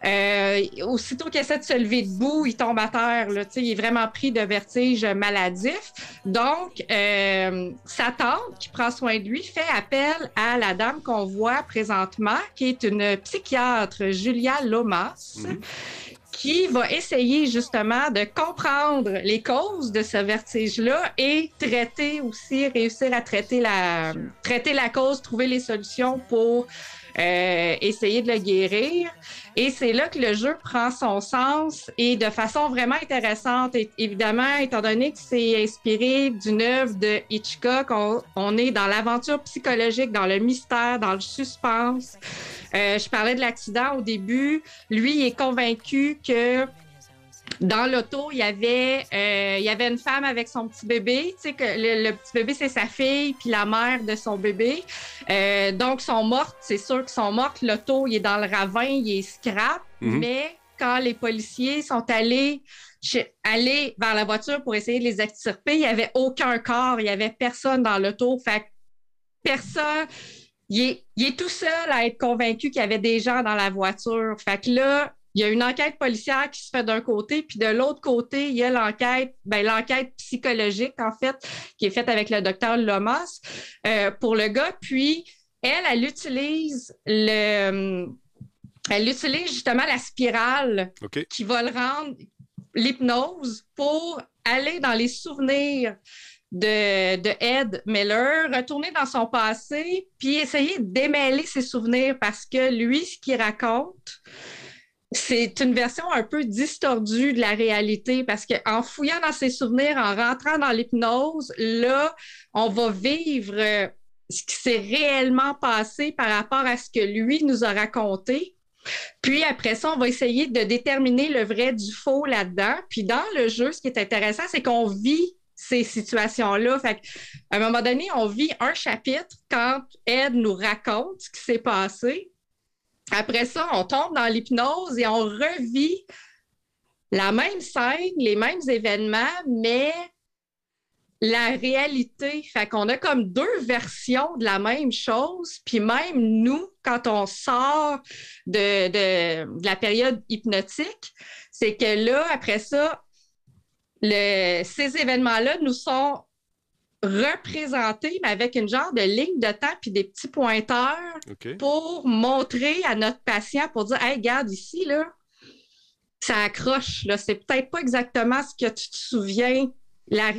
Euh, aussitôt qu'il essaie de se lever debout, il tombe à terre. Là, Tu sais, il est vraiment pris de vertige maladif. Donc, euh, sa tante, qui prend soin de lui, fait appel à la dame qu'on voit présentement, qui est une psychiatre, Julia Lomas qui va essayer justement de comprendre les causes de ce vertige-là et traiter aussi, réussir à traiter la, traiter la cause, trouver les solutions pour euh, essayer de le guérir. Et c'est là que le jeu prend son sens et de façon vraiment intéressante. Et évidemment, étant donné que c'est inspiré d'une œuvre de Hitchcock, on, est dans l'aventure psychologique, dans le mystère, dans le suspense. Euh, je parlais de l'accident au début. Lui est convaincu que dans l'auto, il y avait euh, il y avait une femme avec son petit bébé. Tu sais que le, le petit bébé c'est sa fille puis la mère de son bébé. Euh, donc sont mortes. C'est sûr qu'ils sont mortes. L'auto il est dans le ravin, il est scrap. Mhm. Mais quand les policiers sont allés vers la voiture pour essayer de les extirper, il n'y avait aucun corps, il n'y avait personne dans l'auto. Fait personne. Il est, il est tout seul à être convaincu qu'il y avait des gens dans la voiture. Fait que là, il y a une enquête policière qui se fait d'un côté, puis de l'autre côté, il y a l'enquête, ben, l'enquête psychologique, en fait, qui est faite avec le docteur Lomas euh, pour le gars. Puis, elle, elle utilise le. Elle utilise justement la spirale qui va le rendre l'hypnose pour aller dans les souvenirs de, de Ed Miller, retourner dans son passé, puis essayer de démêler ses souvenirs parce que lui, ce qu'il raconte, c'est une version un peu distordue de la réalité parce qu'en fouillant dans ses souvenirs, en rentrant dans l'hypnose, là, on va vivre euh, ce qui s'est réellement passé par rapport à ce que lui nous a raconté. Puis après ça, on va essayer de déterminer le vrai du faux là-dedans. Puis dans le jeu, ce qui est intéressant, c'est qu'on vit ces situations-là. Fait à un moment donné, on vit un chapitre quand Ed nous raconte ce qui s'est passé. Après ça, on tombe dans l'hypnose et on revit la même scène, les mêmes événements, mais la réalité. Fait qu'on a comme deux versions de la même chose. Puis même nous, quand on sort de, de- la période hypnotique, c'est que là, après ça, ces événements-là nous sont représentés, mais avec une genre de ligne de temps puis des petits pointeurs pour montrer à notre patient, pour dire, hey, regarde ici, là, ça accroche, là. C'est peut-être pas exactement ce que tu te souviens. La-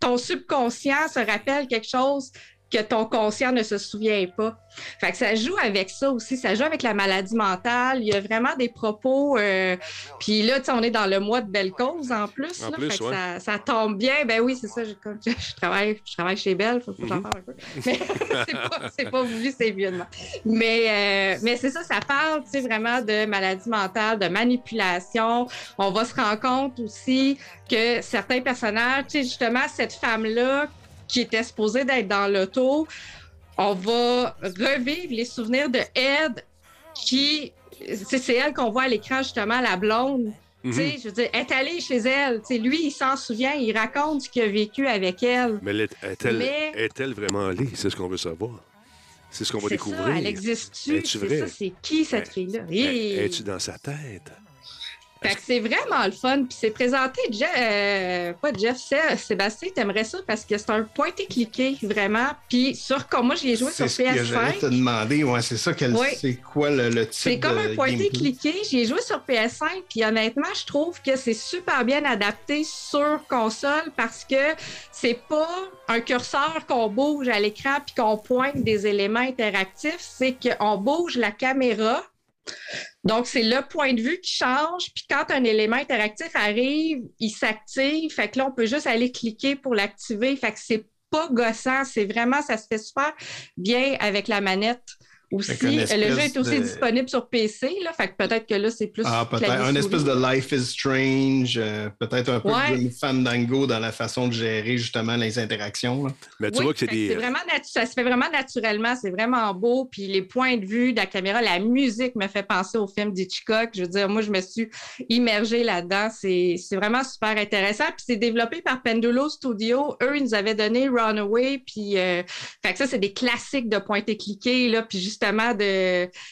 ton subconscient se rappelle quelque chose que ton conscient ne se souvient pas. Fait que ça joue avec ça aussi, ça joue avec la maladie mentale. Il y a vraiment des propos. euh, Puis là, tu sais, on est dans le mois de belle cause en plus. En là. plus, Fait que ouais. ça, ça tombe bien. Ben oui, c'est ça. Je, comme je- je travaille, je travaille chez Belle, faut, que j'en Mhm. parle un peu. Mais c'est pas, pas voulu, c'est de moi. Mais, euh, mais c'est ça, ça parle tu sais, vraiment de maladie mentale, de manipulation. On va se rendre compte aussi que certains personnages, tu sais, justement, cette femme-là qui était supposée d'être dans l'auto, on va revivre les souvenirs de Ed qui. C'est elle qu'on voit à l'écran, justement, la blonde. Tu sais, Mhm. je veux dire, elle est allée chez elle. Lui, il s'en souvient, il raconte ce qu'il a vécu avec elle. Mais elle est- est-elle Mais- vraiment allée? C'est ce qu'on veut savoir. C'est ce qu'on va découvrir. ça, elle existe-tu? C'est qui cette Eh, fille-là? Hi! Es-tu dans sa tête? Fait que c'est vraiment le fun. Puis c'est présenté, Jeff, euh, pas Jeff, c'est Sébastien, t'aimerais ça parce que c'est un pointé-cliqué, vraiment. Puis sur comme moi, j'y ai joué sur C'est ce que j'allais te PS5. demander. Ouais, c'est ça. quel- Oui. C'est quoi le, le type C'est comme un gameplay? pointé-cliqué. J'y ai joué sur PS5, puis honnêtement, je trouve que c'est super bien adapté sur console parce que c'est pas un curseur qu'on bouge à l'écran puis qu'on pointe des éléments interactifs, c'est qu'on bouge la caméra. Donc, c'est le point de vue qui change. Puis quand un élément interactif arrive, il s'active. Fait que là, on peut juste aller cliquer pour l'activer. Fait que c'est pas gossant. C'est vraiment, ça se fait super bien avec la manette aussi. Euh, le jeu est aussi de- disponible sur PC, là, fait que peut-être que là, c'est plus. Ah, peut-être. Un espèce de Life is Strange, euh, peut-être un peu Ouais. de Fandango dans la façon de gérer justement les interactions. là. Mais tu Oui, vois que c'est des. c'est vraiment natu- ça se fait vraiment naturellement, c'est vraiment beau. Puis les points de vue de la caméra, la musique me fait penser au film d'Hitchcock. Je veux dire, moi, je me suis immergée là-dedans. C'est c'est vraiment super intéressant. Puis c'est développé par Pendulo Studio. Eux, ils nous avaient donné Runaway. Puis euh, fait que ça, c'est des classiques de pointer cliquer, là. Puis justement,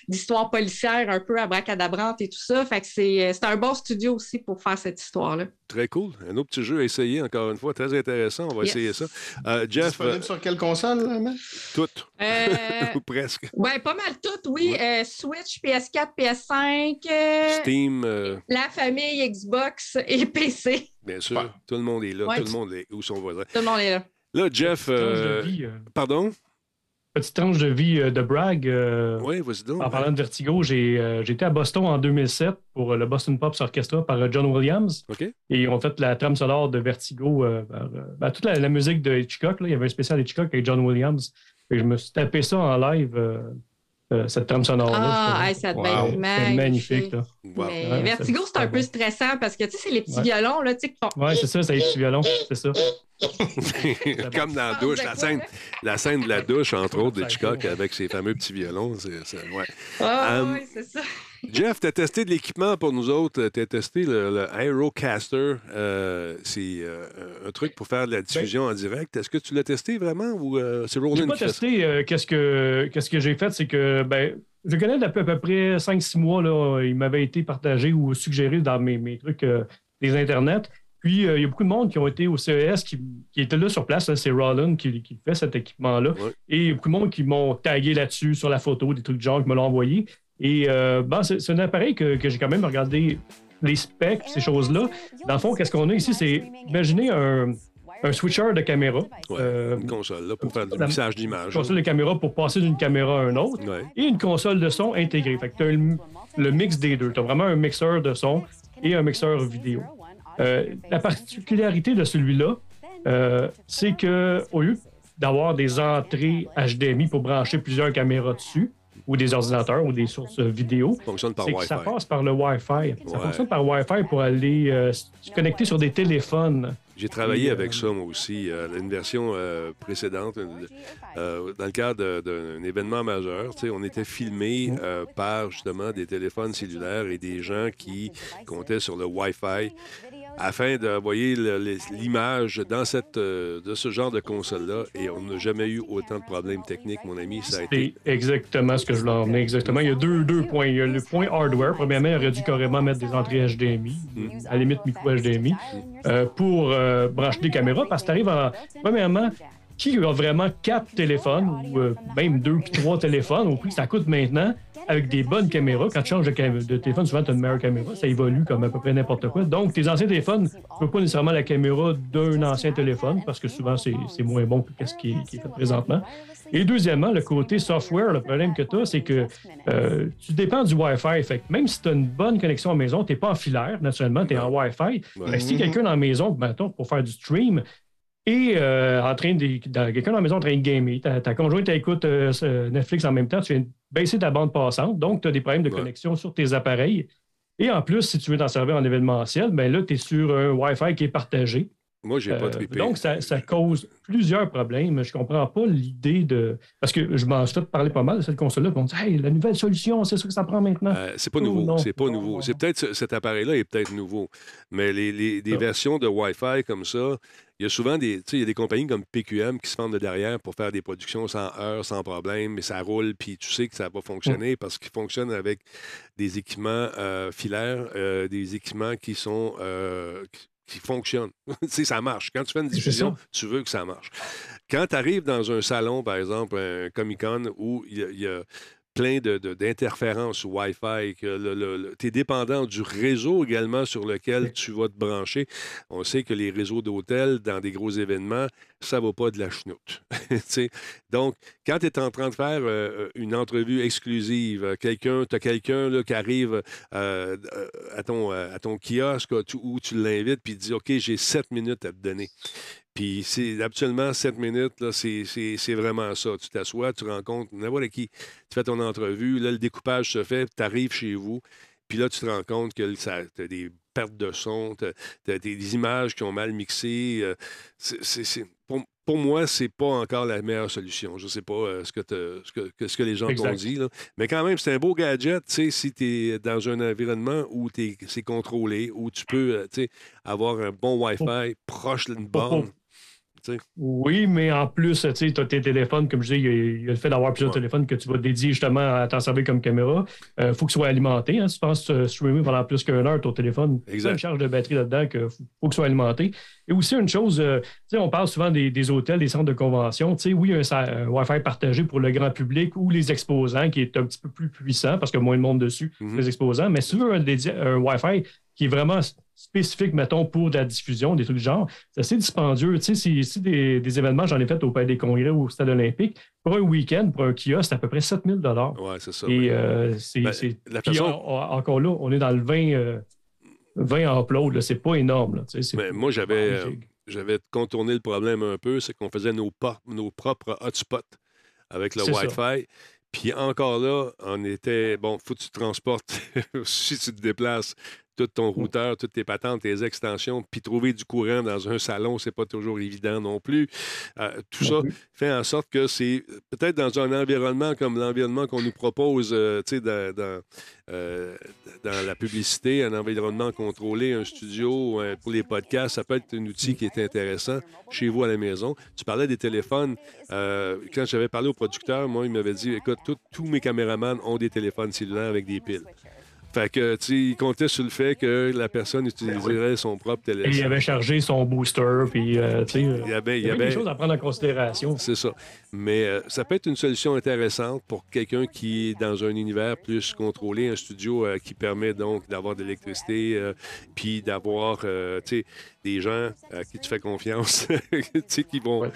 d'histoire policière un peu abracadabrante et tout ça. Fait que c'est c'est un bon studio aussi pour faire cette histoire-là. Très cool. Un autre petit jeu à essayer, encore une fois. Très intéressant. On va Yes. essayer ça. Euh, Jeff, Disponible euh, sur quelle console, là, Matt? tout. Euh, Ou presque. Ouais, pas mal toutes, oui. Euh, Switch, PS4, PS5, euh, Steam, euh, la famille Xbox et PC. bien sûr. Tout le monde est là. Ouais. Tout le monde est où son voisin. Tout le monde est là. Là, Jeff. Euh, euh, Pardon? Petite tranche de vie euh, de Bragg. euh, Oui, vas-y donc. En parlant de Vertigo, j'ai euh, j'étais à Boston en 2007 pour le Boston Pops Orchestra par John Williams. OK. Et ils ont fait la trame sonore de Vertigo. par, ben, toute la, la musique de Hitchcock, là, il y avait un spécial Hitchcock avec John Williams. Et je me suis tapé ça en live, cette trame sonore-là. Ah, ça devait Wow. être c'était magnifique. magnifique. là. Wow. Mais Ouais, Vertigo, c'est un peu bon. stressant parce que tu sais, c'est les petits Ouais. violons là, tu sais, qui font. Ouais, c'est ça, c'est avec du violon, c'est ça. Comme dans la douche, la scène, la scène de la douche, entre autres, de Hitchcock avec ses fameux petits violons. c'est- c'est- ouais. Ah, Um, oui, c'est ça. Jeff, tu as testé de l'équipement pour nous autres. Tu as testé le, le Aerocaster. Euh, c'est euh, un truc pour faire de la diffusion en direct. Est-ce que tu l'as testé vraiment ou euh, c'est Roland pas qui ça? testé. euh, Qu'est-ce que qu'est-ce que j'ai fait, c'est que ben, je connais depuis à peu près 5-6 mois, là, il m'avait été partagé ou suggéré dans mes, mes trucs euh, des internets. Puis euh, il y a beaucoup de monde qui ont été au CES qui, qui étaient là sur place. C'est Roland qui, qui fait cet équipement-là. Ouais. Et il y a beaucoup de monde qui m'ont tagué là-dessus sur la photo, des trucs de genre qui me l'ont envoyé. Et euh, bon, c'est un appareil que, que j'ai quand même regardé les specs, ces choses-là. Dans le fond, qu'est-ce qu'on a ici? C'est imaginez un, un switcher de caméra. Ouais, Euh, une console là, pour faire du mixage d'image. une console de caméra pour passer d'une caméra à une autre Ouais. et une console de son intégrée. Fait que tu as le, le mix des deux. Tu as vraiment un mixeur de son et un mixeur vidéo. Euh, la particularité de celui-là, euh, c'est que au lieu d'avoir des entrées HDMI pour brancher plusieurs caméras dessus, ou des ordinateurs ou des sources vidéo, fonctionne par Wi-Fi. ça passe par le Wi-Fi. Ça fonctionne par Wi-Fi pour aller euh, se connecter sur des téléphones. J'ai travaillé avec ça, moi aussi, euh, une version euh, précédente, euh, dans le cadre d'un événement majeur. On était filmé par justement des téléphones cellulaires et des gens qui comptaient sur le Wi-Fi afin d'envoyer l'image dans cette, euh, de ce genre de console-là. Et on n'a jamais eu autant de problèmes techniques, mon ami. Ça a été C'est exactement ce que je voulais emmener. Exactement. Il y a deux, deux points. Il y a le point hardware. Premièrement, il aurait dû carrément mettre des entrées HDMI, à la limite micro HDMI, euh, pour euh, brancher des caméras. Parce que tu arrives en. Premièrement, qui a vraiment quatre téléphones ou euh, même deux puis trois téléphones au prix que ça coûte maintenant? Avec des bonnes caméras? Quand tu changes de, de téléphone, souvent tu as une meilleure caméra. Ça évolue comme à peu près n'importe quoi. Donc, tes anciens téléphones, tu ne peux pas nécessairement la caméra d'un ancien téléphone parce que souvent c'est moins bon que ce qui est, qui est fait présentement. Et deuxièmement, le côté software, le problème que tu as, c'est que euh, tu dépends du Wi-Fi. Fait que même si tu as une bonne connexion à la maison, tu n'es pas en filaire, naturellement, tu es en Wi-Fi. Ouais. Que si quelqu'un dans la maison, mettons, pour faire du stream, et euh, en train de, quelqu'un dans la maison en train de gamer, ta, ta conjointe écoute euh, Netflix en même temps, tu viens de baisser ta bande passante, donc tu as des problèmes de Ouais. connexion sur tes appareils. Et en plus, si tu veux t'en servir en événementiel, ben là, tu es sur un Wi-Fi qui est partagé. Moi, j'ai pas Euh, trippé. donc, ça, ça cause plusieurs problèmes. Je comprends pas l'idée de. Parce que je m'en suis parler pas mal de cette console-là. On dit, hey, la nouvelle solution, c'est ça que ça prend maintenant. Euh, c'est pas Oh, nouveau. non. C'est pas nouveau. C'est peut-être ce- cet appareil-là est peut-être nouveau. Mais les, Ah. versions de Wi-Fi comme ça, il y a souvent des, tu sais, il y a des compagnies comme PQM qui se font de derrière pour faire des productions sans heure, sans problème, mais ça roule, puis tu sais que ça va fonctionner parce qu'ils fonctionnent avec des équipements euh, filaires, euh, des équipements qui sont euh, qui- sais, ça marche. Quand tu fais une diffusion, tu veux que ça marche. Quand tu arrives dans un salon, par exemple, un Comic-Con, où il y y a plein de- de- d'interférences Wi-Fi, que tu es dépendant du réseau également sur lequel tu vas te brancher. On sait que les réseaux d'hôtels, dans des gros événements, ça va pas de la chenoute. Donc, quand tu es en train de faire euh, une entrevue exclusive, euh, quelqu'un, tu as quelqu'un qui arrive euh, euh, à, ton, euh, à ton kiosque euh, tu- où tu l'invites, puis il dit OK, j'ai sept minutes à te donner. Puis c'est habituellement 7 minutes, là, c'est, c'est- c'est vraiment ça. Tu t'assois, tu rencontres n'importe qui, tu fais ton entrevue, là, le découpage se fait, tu arrives chez vous, puis là, tu te rends compte que tu as des pertes de son, tu as, des images qui ont mal mixé. euh, c'est- pour, pour moi, c'est pas encore la meilleure solution. Je sais pas euh, ce, que ce, que, ce que les gens t'ont dit, là. mais quand même, c'est un beau gadget, tu sais, si tu es dans un environnement où t'es- c'est contrôlé, où tu peux euh, tu sais, avoir un bon Wi-Fi proche d'une borne. Oui, mais en plus, tu as tes téléphones, comme je dis, il y a, il y a le fait d'avoir plusieurs téléphones que tu vas dédier justement à t'en servir comme caméra. Il faut que ce soit alimenté. Hein, si tu penses euh, streamer pendant plus qu'une heure ton téléphone, il y a une charge de batterie là-dedans qu'il faut, faut que ce soit alimenté. Et aussi une chose, euh, on parle souvent des, des hôtels, des centres de convention. Tu sais, oui, un, Wi-Fi partagé pour le grand public ou les exposants qui est un petit peu plus puissant parce qu'il y a moins de monde dessus, Mhm. les exposants. Mais si tu veux un Wi-Fi qui est vraiment spécifique, mettons, pour de la diffusion, des trucs du genre, c'est assez dispendieux. Tu sais, si, si des, des événements, j'en ai fait au Palais des Congrès ou au Stade olympique, pour un week-end, pour un kiosque, c'est à peu près 7000 Ouais, c'est ça. Et oui. euh, c'est. Ben, la puis façon- encore là, on est dans le 20, euh, 20 en upload, c'est pas énorme. Là, tu sais, c'est- Mais moi, j'avais, euh, j'avais contourné le problème un peu, c'est qu'on faisait nos, propres hotspots avec le ça. Wi-Fi. Puis encore là, on était, bon, faut que tu transportes, si tu te déplaces, tout ton routeur, toutes tes patentes, tes extensions, puis trouver du courant dans un salon, c'est pas toujours évident non plus. Euh, tout ça fait en sorte que c'est peut-être dans un environnement comme l'environnement qu'on nous propose, euh, tu sais, dans, dans, euh, dans la publicité, un environnement contrôlé, un studio pour les podcasts, ça peut être un outil qui est intéressant chez vous à la maison. Tu parlais des téléphones. Quand j'avais parlé au producteur, moi, il m'avait dit, écoute, tous mes caméramans ont des téléphones cellulaires avec des piles. Fait que, tu sais, il comptait sur le fait que la personne utiliserait son propre Et il téléphone. avait chargé son booster, puis euh, tu sais, Il y avait, il y des choses à prendre en considération. c'est ça. Mais euh, ça peut être une solution intéressante pour quelqu'un qui est dans un univers plus contrôlé, un studio euh, qui permet donc d'avoir de l'électricité, euh, puis d'avoir euh, tu sais, des gens à qui tu fais confiance, tu sais, qui vont pr-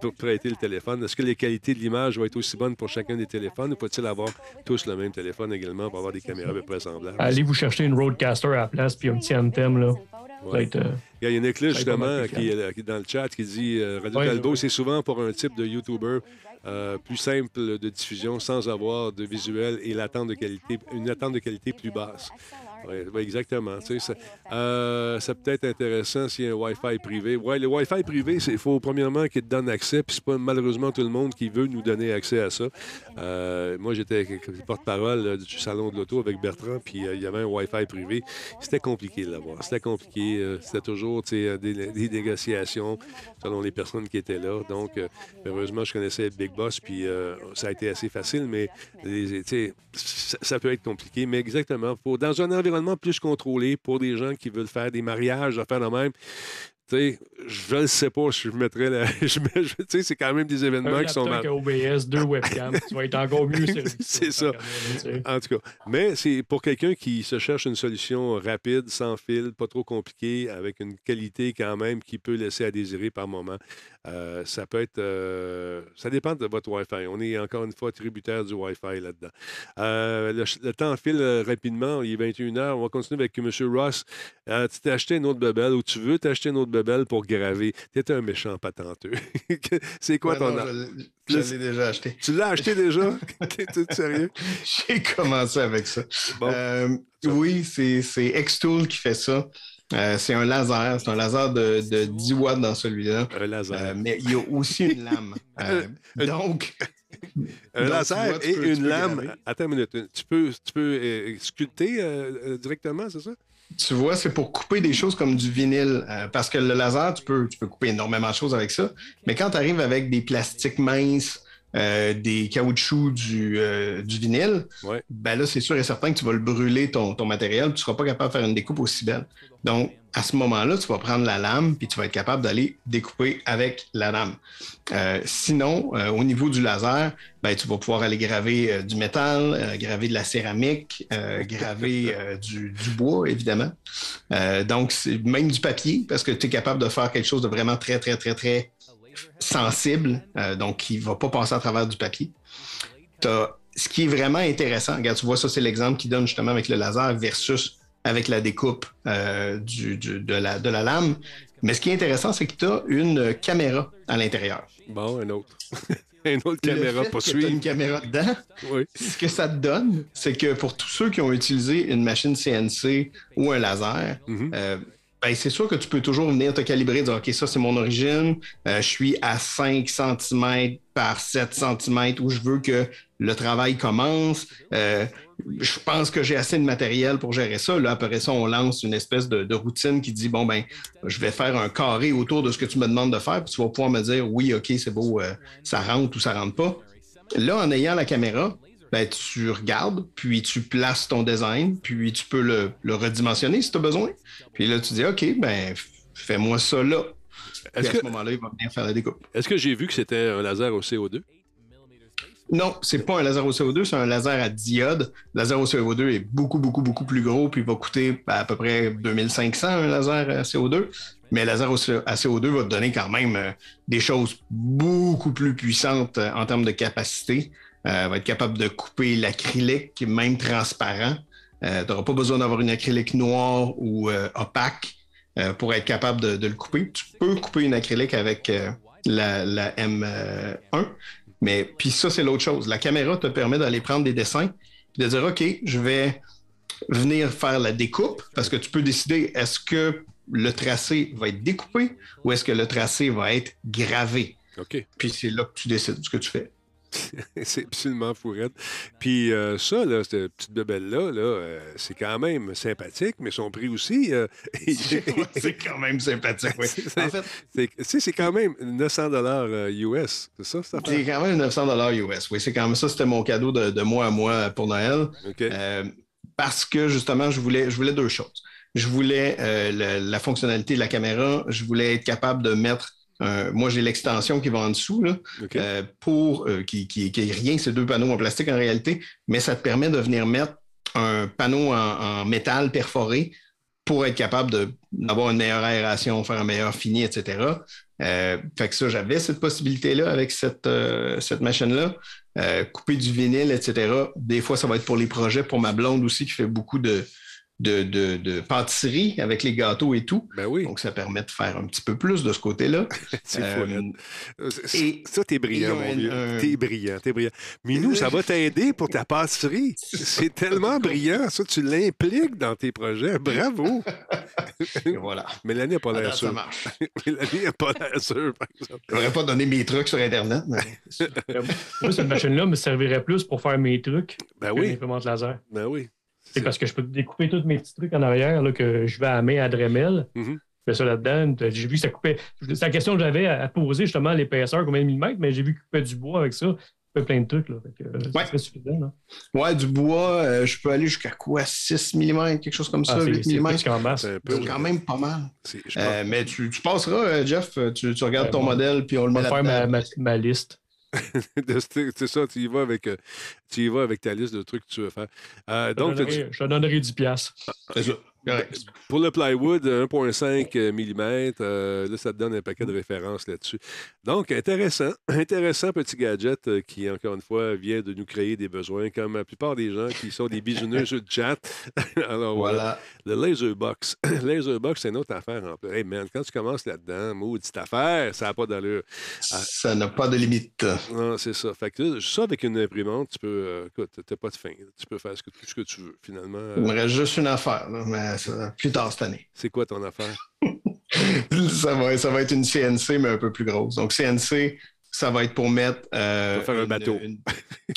pr- prêter le téléphone. Est-ce que les qualités de l'image vont être aussi bonnes pour chacun des téléphones ou faut-il avoir tous le même téléphone également pour avoir des caméras à peu près Allez vous chercher une Roadcaster à la place, puis un petit Anthem, là. Être, euh, Il y a mal justement, qui est, dans le chat qui dit euh, Radio Talbot, ouais. c'est souvent pour un type de YouTuber euh, plus simple de diffusion sans avoir de visuel et l'attente de qualité, une attente de qualité plus basse. Oui, exactement. Tu sais, ça, euh, ça peut être intéressant s'il y a un Wi-Fi privé. Oui, le Wi-Fi privé, il faut premièrement qu'il te donne accès, puis c'est pas malheureusement tout le monde qui veut nous donner accès à ça. Euh, moi, j'étais porte-parole euh, du salon de l'auto avec Bertrand, puis euh, il y avait un Wi-Fi privé. C'était compliqué de l'avoir. C'était compliqué. C'était toujours des, des négociations selon les personnes qui étaient là. Donc, heureusement, je connaissais Big Boss, puis ça a été assez facile, mais les- ça, ça peut être compliqué. Mais exactement, pour, dans un environnement plus contrôlé, pour des gens qui veulent faire des mariages, faire de même, je ne sais pas, je mettrais la. je mets- Tu sais, c'est quand même des événements un qui sont mal. OBS, deux webcams, tu vas être encore mieux. C'est ça. En tout cas. Mais c'est pour quelqu'un qui se cherche une solution rapide, sans fil, pas trop compliquée, avec une qualité quand même qui peut laisser à désirer par moment. Euh, ça peut être. euh, ça dépend de votre Wi-Fi. On est encore une fois tributaire du Wi-Fi là-dedans. Euh, le, le temps file rapidement. Il est 21h. On va continuer avec M. Ross. Tu t'es acheté une autre bebelle ou tu veux t'acheter une autre bebelle pour graver. Tu es un méchant patenteux. c'est quoi Ouais, ton. non, je l'ai- je l'ai déjà acheté. Tu l'as acheté déjà? T'es t'es sérieux? J'ai commencé avec ça. Euh, oui, c'est Xtool qui fait ça. Euh, c'est un laser. C'est un laser de, de 10 watts dans celui-là. Un laser. mais il y a aussi une lame. Euh, donc. Un donc, laser vois, et peux- une lame. Attends une minute. Tu peux, tu peux euh, sculpter euh, euh, directement, c'est ça? Tu vois, c'est pour couper des choses comme du vinyle. euh, parce que le laser, tu peux, tu peux couper énormément de choses avec ça. Mais quand tu arrives avec des plastiques minces, euh, des caoutchoucs, du, euh, du vinyle, ben là, c'est sûr et certain que tu vas le brûler ton, ton matériel. Tu ne seras pas capable de faire une découpe aussi belle. Donc, à ce moment-là, tu vas prendre la lame puis tu vas être capable d'aller découper avec la lame. Euh, sinon, au niveau du laser, ben, tu vas pouvoir aller graver du métal, graver de la céramique, graver du, du bois, évidemment. Donc, même du papier, parce que tu es capable de faire quelque chose de vraiment très, très, très, très sensible, euh, donc qui ne va pas passer à travers du papier. Ce qui est vraiment intéressant, regarde, tu vois, ça, c'est l'exemple qui donne justement avec le laser versus avec la découpe euh, du- du- de, la, de la lame. Mais ce qui est intéressant, c'est que tu as une caméra à l'intérieur. Bon, un autre. une autre caméra fait pour que t'as suivre. une caméra dedans, Oui. ce que ça te donne, c'est que pour tous ceux qui ont utilisé une machine CNC ou un laser, Mhm. euh, ben, c'est sûr que tu peux toujours venir te calibrer, dire OK, ça c'est mon origine, euh, je suis à 5 cm par 7 cm où je veux que le travail commence. Euh, je pense que j'ai assez de matériel pour gérer ça. Là, après ça, on lance une espèce de, routine qui dit bon ben, je vais faire un carré autour de ce que tu me demandes de faire, puis tu vas pouvoir me dire oui, OK, c'est beau, euh, ça rentre ou ça rentre pas. Là, en ayant la caméra, ben, tu regardes, puis tu places ton design, puis tu peux le, le redimensionner si tu as besoin. Puis là, tu dis, OK, ben, fais-moi ça là. Puis à que- ce moment-là, il va venir faire la découpe. Est-ce que j'ai vu que c'était un laser au CO2? Non, c'est pas un laser au CO2, c'est un laser à diode. Le laser au CO2 est beaucoup, beaucoup, beaucoup plus gros, puis il va coûter à peu près 2500 un laser à CO2. Mais le laser à CO2 va te donner quand même euh, des choses beaucoup plus puissantes euh, en termes de capacité. Euh, va être capable de couper l'acrylique, même transparent. Euh, tu n'auras pas besoin d'avoir une acrylique noire ou euh, opaque pour être capable de, de le couper. Tu peux couper une acrylique avec la, la M1, mais puis ça, c'est l'autre chose. La caméra te permet d'aller prendre des dessins et de dire OK, je vais venir faire la découpe parce que tu peux décider est-ce que le tracé va être découpé ou est-ce que le tracé va être gravé? OK. Puis c'est là que tu décides ce que tu fais. c'est absolument fourette. Puis euh, ça, là, cette petite bebelle-là, là, euh, c'est quand même sympathique, mais son prix aussi. euh, c'est quand même sympathique, oui. c'est, En fait, c'est- quand même 900 dollars US. C'est ça, C'est quand même 900 US. Oui, c'est quand même ça. C'était mon cadeau de, de moi à moi pour Noël. Parce que justement, je voulais, je voulais deux choses. Je voulais la fonctionnalité de la caméra. Je voulais être capable de mettre. Un- moi, j'ai l'extension qui va en dessous, là, euh, pour euh, qui, qui, qui est rien, c'est deux panneaux en plastique en réalité, mais ça te permet de venir mettre un panneau en, en métal perforé pour être capable d'avoir une meilleure aération, faire un meilleur fini, etc. Euh, fait que ça, j'avais cette possibilité-là avec cette, euh, cette machine-là. Euh, couper du vinyle, etc. Des fois, ça va être pour les projets, pour ma blonde aussi, qui fait beaucoup de, de, de, de pâtisserie avec les gâteaux et tout. Ben oui, Donc, ça permet de faire un petit peu plus de ce côté-là. c'est Euh. Euh, c'est- et- ça, t'es brillant, mon vieux. un- T'es brillant, t'es brillant. Minou, ça va t'aider pour ta pâtisserie. C'est tellement brillant. Ça, tu l'impliques dans tes projets. Bravo. Et voilà. Mélanie n'a pas l'air date, ça sûre. marche. Mélanie n'a pas l'air sûre, par exemple. Je n'aurais pas donné mes trucs sur Internet, mais Moi, cette machine-là me servirait plus pour faire mes trucs Ben que oui, l'imprimante laser. ben oui. C'est parce que je peux découper tous mes petits trucs en arrière là, que je vais à la main à Dremel. Mhm. Je fais ça là-dedans. J'ai vu que ça coupait. C'est la question que j'avais à poser justement l'épaisseur, combien de millimètres, mais j'ai vu qu'il coupait du bois avec ça. Il coupait plein de trucs. Là. Fait que, euh, Ouais. Ça serait suffisant. Là. ouais, du bois, euh, je peux aller jusqu'à quoi? 6 mm, quelque chose comme ça, Ah, c'est 8 c'est mm. C'est. C'est quand même pas mal. Euh, mais tu, tu passeras, Jeff, tu, tu regardes ton bon. modèle, puis on le Je met vais faire ma, là-dedans. ma, ma liste. C'est ça, tu y, vas avec, euh, tu y vas avec ta liste de trucs que tu veux faire. Euh, Je donnerai- tu- je te donnerai 10 piastres. C'est ça. Correct. pour le plywood, 1,5 mm, euh, là, ça te donne un paquet de références là-dessus. Donc, intéressant, intéressant petit gadget euh, qui, encore une fois, vient de nous créer des besoins, comme la plupart des gens qui sont des bisouneux sur le chat. Alors, voilà. Voilà. Le Laserbox. Laserbox, c'est une autre affaire. En plus. Hey, man, quand tu commences là-dedans, maudite affaire, ça n'a pas d'allure. Ça n'a pas de limite. Non, c'est ça. Fait que là, ça, avec une imprimante, tu peux. euh, écoute, t'as pas de fin. Tu peux faire ce que, ce que tu veux, finalement. Il me Euh, reste juste une affaire, là, mais plus tard cette année. c'est quoi ton affaire? ça, va, ça va être une CNC, mais un peu plus grosse. Donc, CNC, ça va être pour mettre. euh, faire un une- bateau. Une,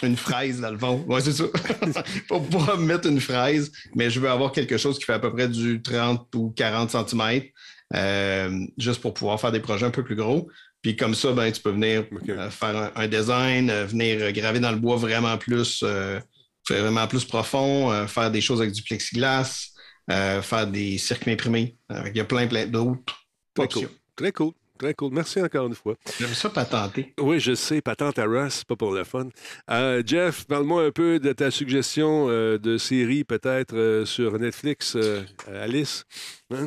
une fraise dans le fond. Oui, c'est ça. pour pouvoir mettre une fraise, mais je veux avoir quelque chose qui fait à peu près du 30 ou 40 cm, juste pour pouvoir faire des projets un peu plus gros. Puis comme ça, ben, tu peux venir euh, faire un, un design, euh, venir euh, graver dans le bois vraiment plus, euh, vraiment plus profond, euh, faire des choses avec du plexiglas, euh, faire des circuits imprimés. Euh, Il y a plein, plein d'autres Très options. cool. Très cool. Très cool. Merci encore une fois. J'aime ça patenter. Oui, je sais, patente à Russ, pas pour le fun. Euh, Jeff, parle-moi un peu de ta suggestion euh, de série, peut-être euh, sur Netflix, euh, Alice. Hein?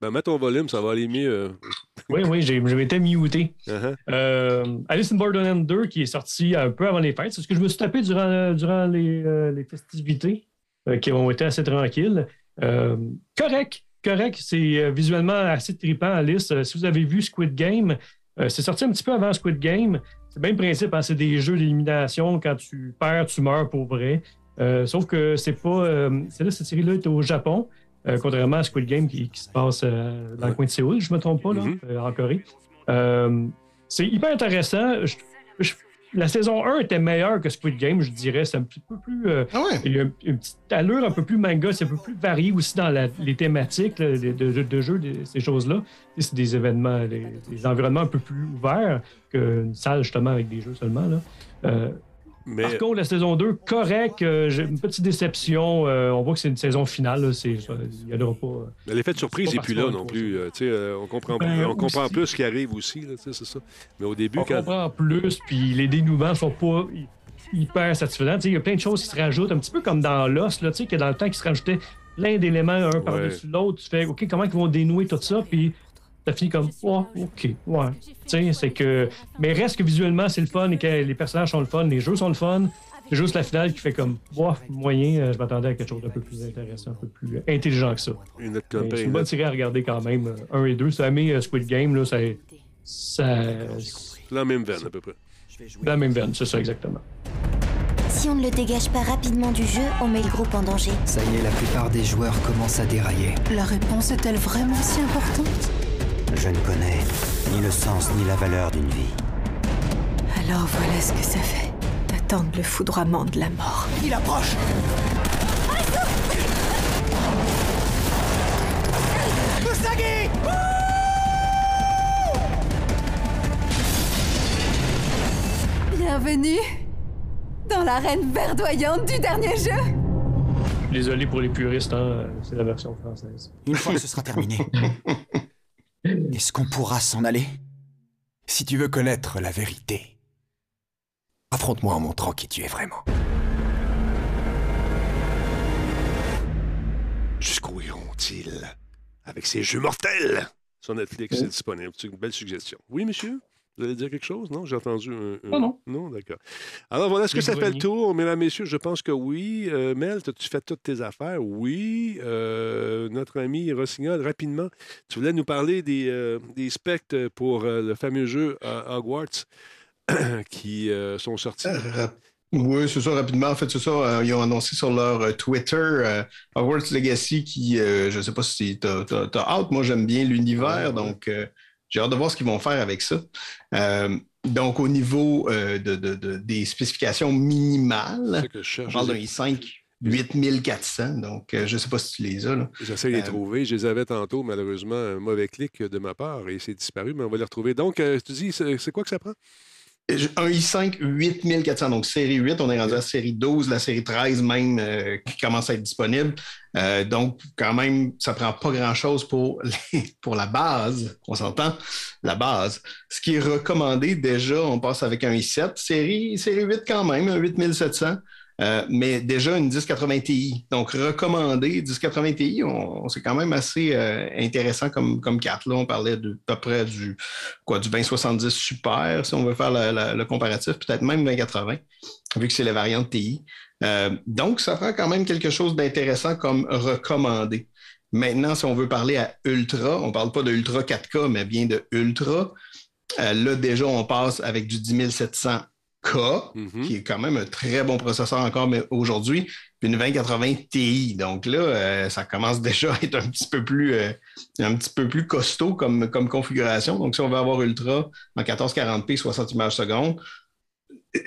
Ben, mets ton volume, ça va aller mieux. euh. Oui, oui, j'ai j'ai été muté. Uh-huh. Euh, Alice in Borderland 2 qui est sorti un peu avant les fêtes. C'est ce que je me suis tapé durant, durant les, euh, les festivités euh, qui ont été assez tranquilles. Euh, correct, correct. C'est euh, visuellement assez trippant, Alice. Euh, si vous avez vu Squid Game, euh, c'est sorti un petit peu avant Squid Game. C'est le même principe, hein, c'est des jeux d'élimination. Quand tu perds, tu meurs pour vrai. Euh, sauf que c'est pas. euh, c'est là, cette série-là est au Japon, euh, contrairement à Squid Game qui, qui se passe euh, dans le coin de Séoul, je me trompe pas, là, euh, en Corée. Euh, c'est hyper intéressant. Je- je- la saison 1 était meilleure que Squid Game, je dirais. C'est un petit peu plus. euh, Il y a une, une petite allure un peu plus manga, c'est un peu plus varié aussi dans la- les thématiques là, de, de, de jeu, de- ces choses-là. C'est des événements, des, des environnements un peu plus ouverts qu'une salle justement avec des jeux seulement. Là. Euh, Mais- Par contre, la saison 2, correct. euh, j'ai une petite déception. euh, on voit que c'est une saison finale. c'est- Il n'y en aura pas. euh, Mais L'effet de surprise n'est plus là non plus. euh, euh, on comprend, Ben, on comprend plus ce qui arrive aussi, là, c'est ça. Mais au début, On quand. comprend plus, puis les dénouements sont pas hy- hyper satisfaisants. Il y a plein de choses qui se rajoutent, un petit peu comme dans Lost, là, que dans le temps, qui se rajoutaient plein d'éléments un par-dessus l'autre. Tu fais, OK, comment ils vont dénouer tout ça? Puis ça finit comme, oh, OK, ouais. Tu sais, c'est que. Mais reste que visuellement, c'est le fun et que les personnages sont le fun, les jeux sont le fun. C'est juste la finale qui fait comme, wow, moyen, euh, je m'attendais à quelque chose d'un peu plus intéressant, un peu plus euh, intelligent que ça. Une Mais C'est une bonne série à regarder quand même. 1 et 2. Ça euh, Squid Game, là, ça, ça, La même veine, à peu près. la même veine, c'est ça exactement. Si on ne le dégage pas rapidement du jeu, on met le groupe en danger. Ça y est, la plupart des joueurs commencent à dérailler. La réponse est-elle vraiment si importante? Je ne connais ni le sens ni la valeur d'une vie. Alors voilà ce que ça fait. D'attendre le foudroiement de la mort. Il approche Usagi Bienvenue dans l'arène verdoyante du dernier jeu. Désolé pour les puristes, hein, c'est la version française. Une fois que ce sera terminé, est-ce qu'on pourra s'en aller? Si tu veux connaître la vérité, affronte-moi en montrant qui tu es vraiment. Jusqu'où iront-ils avec ces jeux mortels? Sur Netflix, c'est disponible. C'est une belle suggestion. Oui, monsieur? Vous allez dire quelque chose? Non? J'ai entendu un. un- Non, non. Non, d'accord. Alors voilà, est-ce que ça fait le tour, mesdames, messieurs? Je pense que oui. Euh, Mel, as-tu fait toutes tes affaires? Oui. Euh, notre ami Rossignol, rapidement, tu voulais nous parler des, euh, des specs pour euh, le fameux jeu euh, Hogwarts qui euh, sont sortis. Oui, c'est ça, rapidement. En fait, c'est ça. euh, ils ont annoncé sur leur euh, Twitter euh, Hogwarts Legacy qui, euh, je ne sais pas si t'as- t'as hâte. Moi, j'aime bien l'univers, donc euh, j'ai hâte de voir ce qu'ils vont faire avec ça. Euh, donc, au niveau euh, de, de- de- des spécifications minimales, que je cherche. on parle d'un i5 8400. Donc, euh, je ne sais pas si tu les as. J'essaie de les trouver. Je les avais tantôt, malheureusement, un mauvais clic de ma part et c'est disparu, mais on va les retrouver. Donc, tu dis, c'est quoi que ça prend? Un i5 8400, donc série 8, on est rendu à série 12, la série 13 même euh, qui commence à être disponible. Euh, donc, quand même, ça prend pas grand-chose pour, les- pour la base, on s'entend, la base. Ce qui est recommandé, déjà, on passe avec un i7, série, série 8 quand même, un 8700. Euh, mais déjà une 1080 Ti. Donc, recommandé 1080 Ti, c'est quand même assez euh, intéressant comme, comme carte. Là, on parlait de à peu près du, quoi, du 2070 Super, si on veut faire le comparatif, peut-être même 2080, vu que c'est la variante TI. Euh, donc, ça prend quand même quelque chose d'intéressant comme recommandé. Maintenant, si on veut parler à Ultra, on ne parle pas de Ultra 4K, mais bien de Ultra. Là, déjà, on passe avec du 10700 K, qui est quand même un très bon processeur encore aujourd'hui, puis une 2080 Ti. Donc là, euh, ça commence déjà à être un petit peu plus, euh, un petit peu plus costaud comme, comme configuration. Donc, si on veut avoir Ultra en 1440p, 60 images secondes,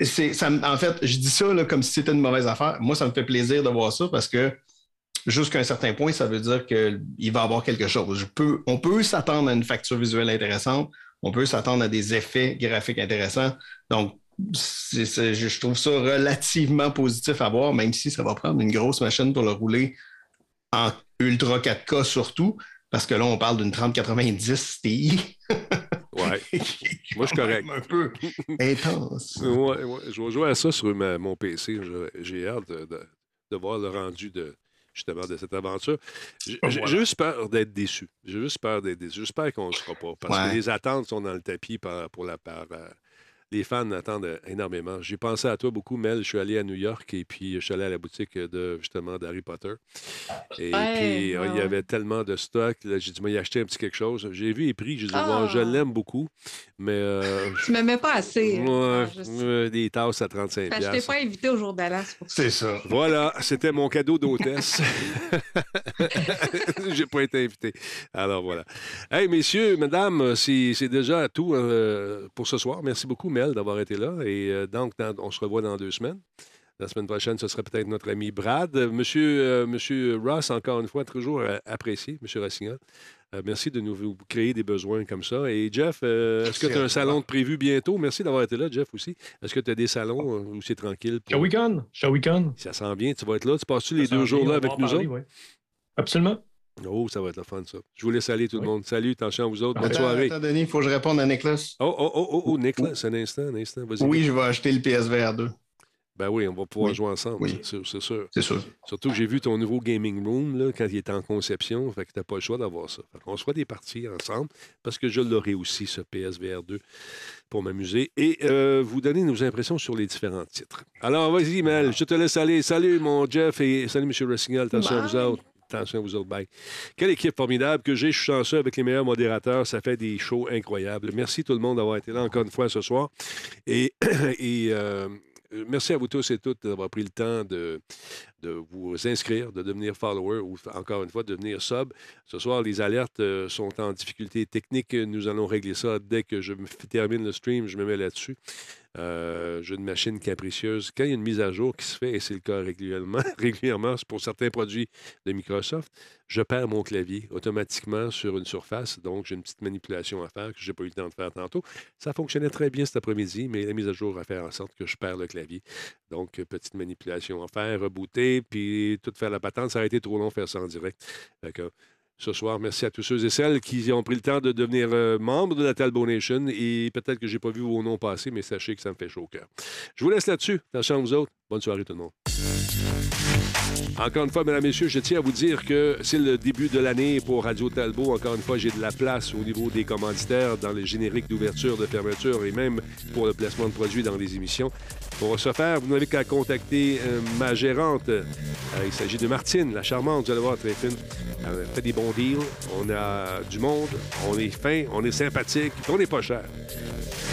ça, en fait, je dis ça là, comme si c'était une mauvaise affaire. Moi, ça me fait plaisir de voir ça parce que jusqu'à un certain point, ça veut dire qu'il va y avoir quelque chose. Je peux, on peut s'attendre à une facture visuelle intéressante, on peut s'attendre à des effets graphiques intéressants. Donc, je je trouve ça relativement positif à voir, même si ça va prendre une grosse machine pour le rouler en Ultra 4K surtout, parce que là, on parle d'une 3090 Ti. Ouais. Moi, je suis correct. Un peu intense. Ouais, ouais. Je vais jouer à ça sur ma- mon PC. J'ai hâte de, de- de voir le rendu de justement de cette aventure. J'ai j'ai Voilà. juste peur d'être déçu. J'ai juste peur d'être déçu. J'espère qu'on ne le sera pas. Parce Ouais. que les attentes sont dans le tapis par- pour la part. Les fans attendent énormément. J'ai pensé à toi beaucoup, Mel. Je suis allé à New York et puis je suis allé à la boutique de justement d'Harry Potter. Et Ouais, puis ouais, il y avait tellement de stock. J'ai dit, moi, y acheter un petit quelque chose. J'ai vu les prix. J'ai dit, Ah! Bon, je l'aime beaucoup, mais euh, Tu me mets pas assez. Ah, je sais. euh, des tasses à 35 Fait que je t'ai pas invité au jour d'Allah, c'est pour ça. C'est ça. Voilà, c'était mon cadeau d'hôtesse. J'ai pas été invité. Alors voilà. Hey, messieurs, mesdames, c'est c'est déjà tout euh, pour ce soir. Merci beaucoup, Mel, d'avoir été là. Et euh, donc, dans- on se revoit dans deux semaines. La semaine prochaine, ce sera peut-être notre ami Brad. Monsieur, euh, Monsieur Ross, encore une fois, toujours euh, apprécié, Monsieur Rossignol. Euh, merci de nous créer des besoins comme ça. Et Jeff, euh, est-ce que tu as un salon de prévu bientôt? Merci d'avoir été là, Jeff, aussi. Est-ce que tu as des salons où c'est tranquille? pour- Shawicon, Shawicon. Ça sent bien. Tu vas être là. Tu passes-tu les deux s'en jours vient, là on va avec nous autres? ouais. Absolument. Oh, ça va être le fun, ça. Je vous laisse aller, tout le monde. Salut, attention à vous autres. Bonne Attends, soirée. attends, Denis, il faut que je réponde à Nicholas. Oh, oh, oh, oh, oh, Nicolas, un instant, un instant. Vas-y. Oui, je vais acheter le PSVR 2. Ben oui, on va pouvoir Oui. jouer ensemble, Oui. c'est sûr, c'est sûr. Surtout que j'ai vu ton nouveau gaming room là, quand il était en conception, fait que t'as pas le choix d'avoir ça. Fait qu'on se des parties ensemble parce que je l'aurai aussi, ce PSVR 2, pour m'amuser et euh, vous donner nos impressions sur les différents titres. Alors, vas-y, Mel, je te laisse aller. Salut, mon Jeff, et salut, M. Rossignol. Attention à vous autres. Attention vous autres, bye. Quelle équipe formidable que j'ai. Je suis chanceux avec les meilleurs modérateurs. Ça fait des shows incroyables. Merci tout le monde d'avoir été là encore une fois ce soir. Et, euh, merci à vous tous et toutes d'avoir pris le temps de, vous inscrire, de devenir follower ou encore une fois de devenir sub. Ce soir, les alertes euh, sont en difficulté technique. Nous allons régler ça dès que je termine le stream. Je me mets là-dessus. Euh, J'ai une machine capricieuse. Quand il y a une mise à jour qui se fait, et c'est le cas régulièrement, régulièrement pour certains produits de Microsoft, je perds mon clavier automatiquement sur une surface. Donc, j'ai une petite manipulation à faire que je n'ai pas eu le temps de faire tantôt. Ça fonctionnait très bien cet après-midi, mais la mise à jour a fait en sorte que je perds le clavier. Donc, petite manipulation à faire, rebooter, puis tout faire la patente. Ça a été trop long faire ça en direct. Que, ce soir, merci à tous ceux et celles qui ont pris le temps de devenir euh, membres de la Talbot Nation. Et peut-être que je n'ai pas vu vos noms passer, mais sachez que ça me fait chaud au cœur. Je vous laisse là-dessus. Attention à vous autres. Bonne soirée tout le monde. Encore une fois, mesdames, messieurs, je tiens à vous dire que c'est le début de l'année pour Radio Talbot. Encore une fois, j'ai de la place au niveau des commanditaires dans les génériques d'ouverture, de fermeture et même pour le placement de produits dans les émissions. Pour ce faire, vous n'avez qu'à contacter euh, ma gérante. Euh, il s'agit de Martine, la charmante, vous allez voir, très fine. Elle fait des bons deals. On a du monde, on est fin, on est sympathique, on n'est pas cher.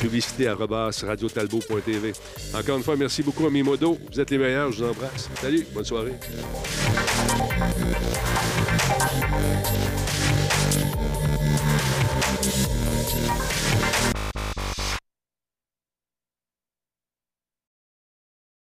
Publicité à radiotalbot.tv. Encore une fois, merci beaucoup à mes modos. Vous êtes les meilleurs, je vous embrasse. Salut, bonne soirée.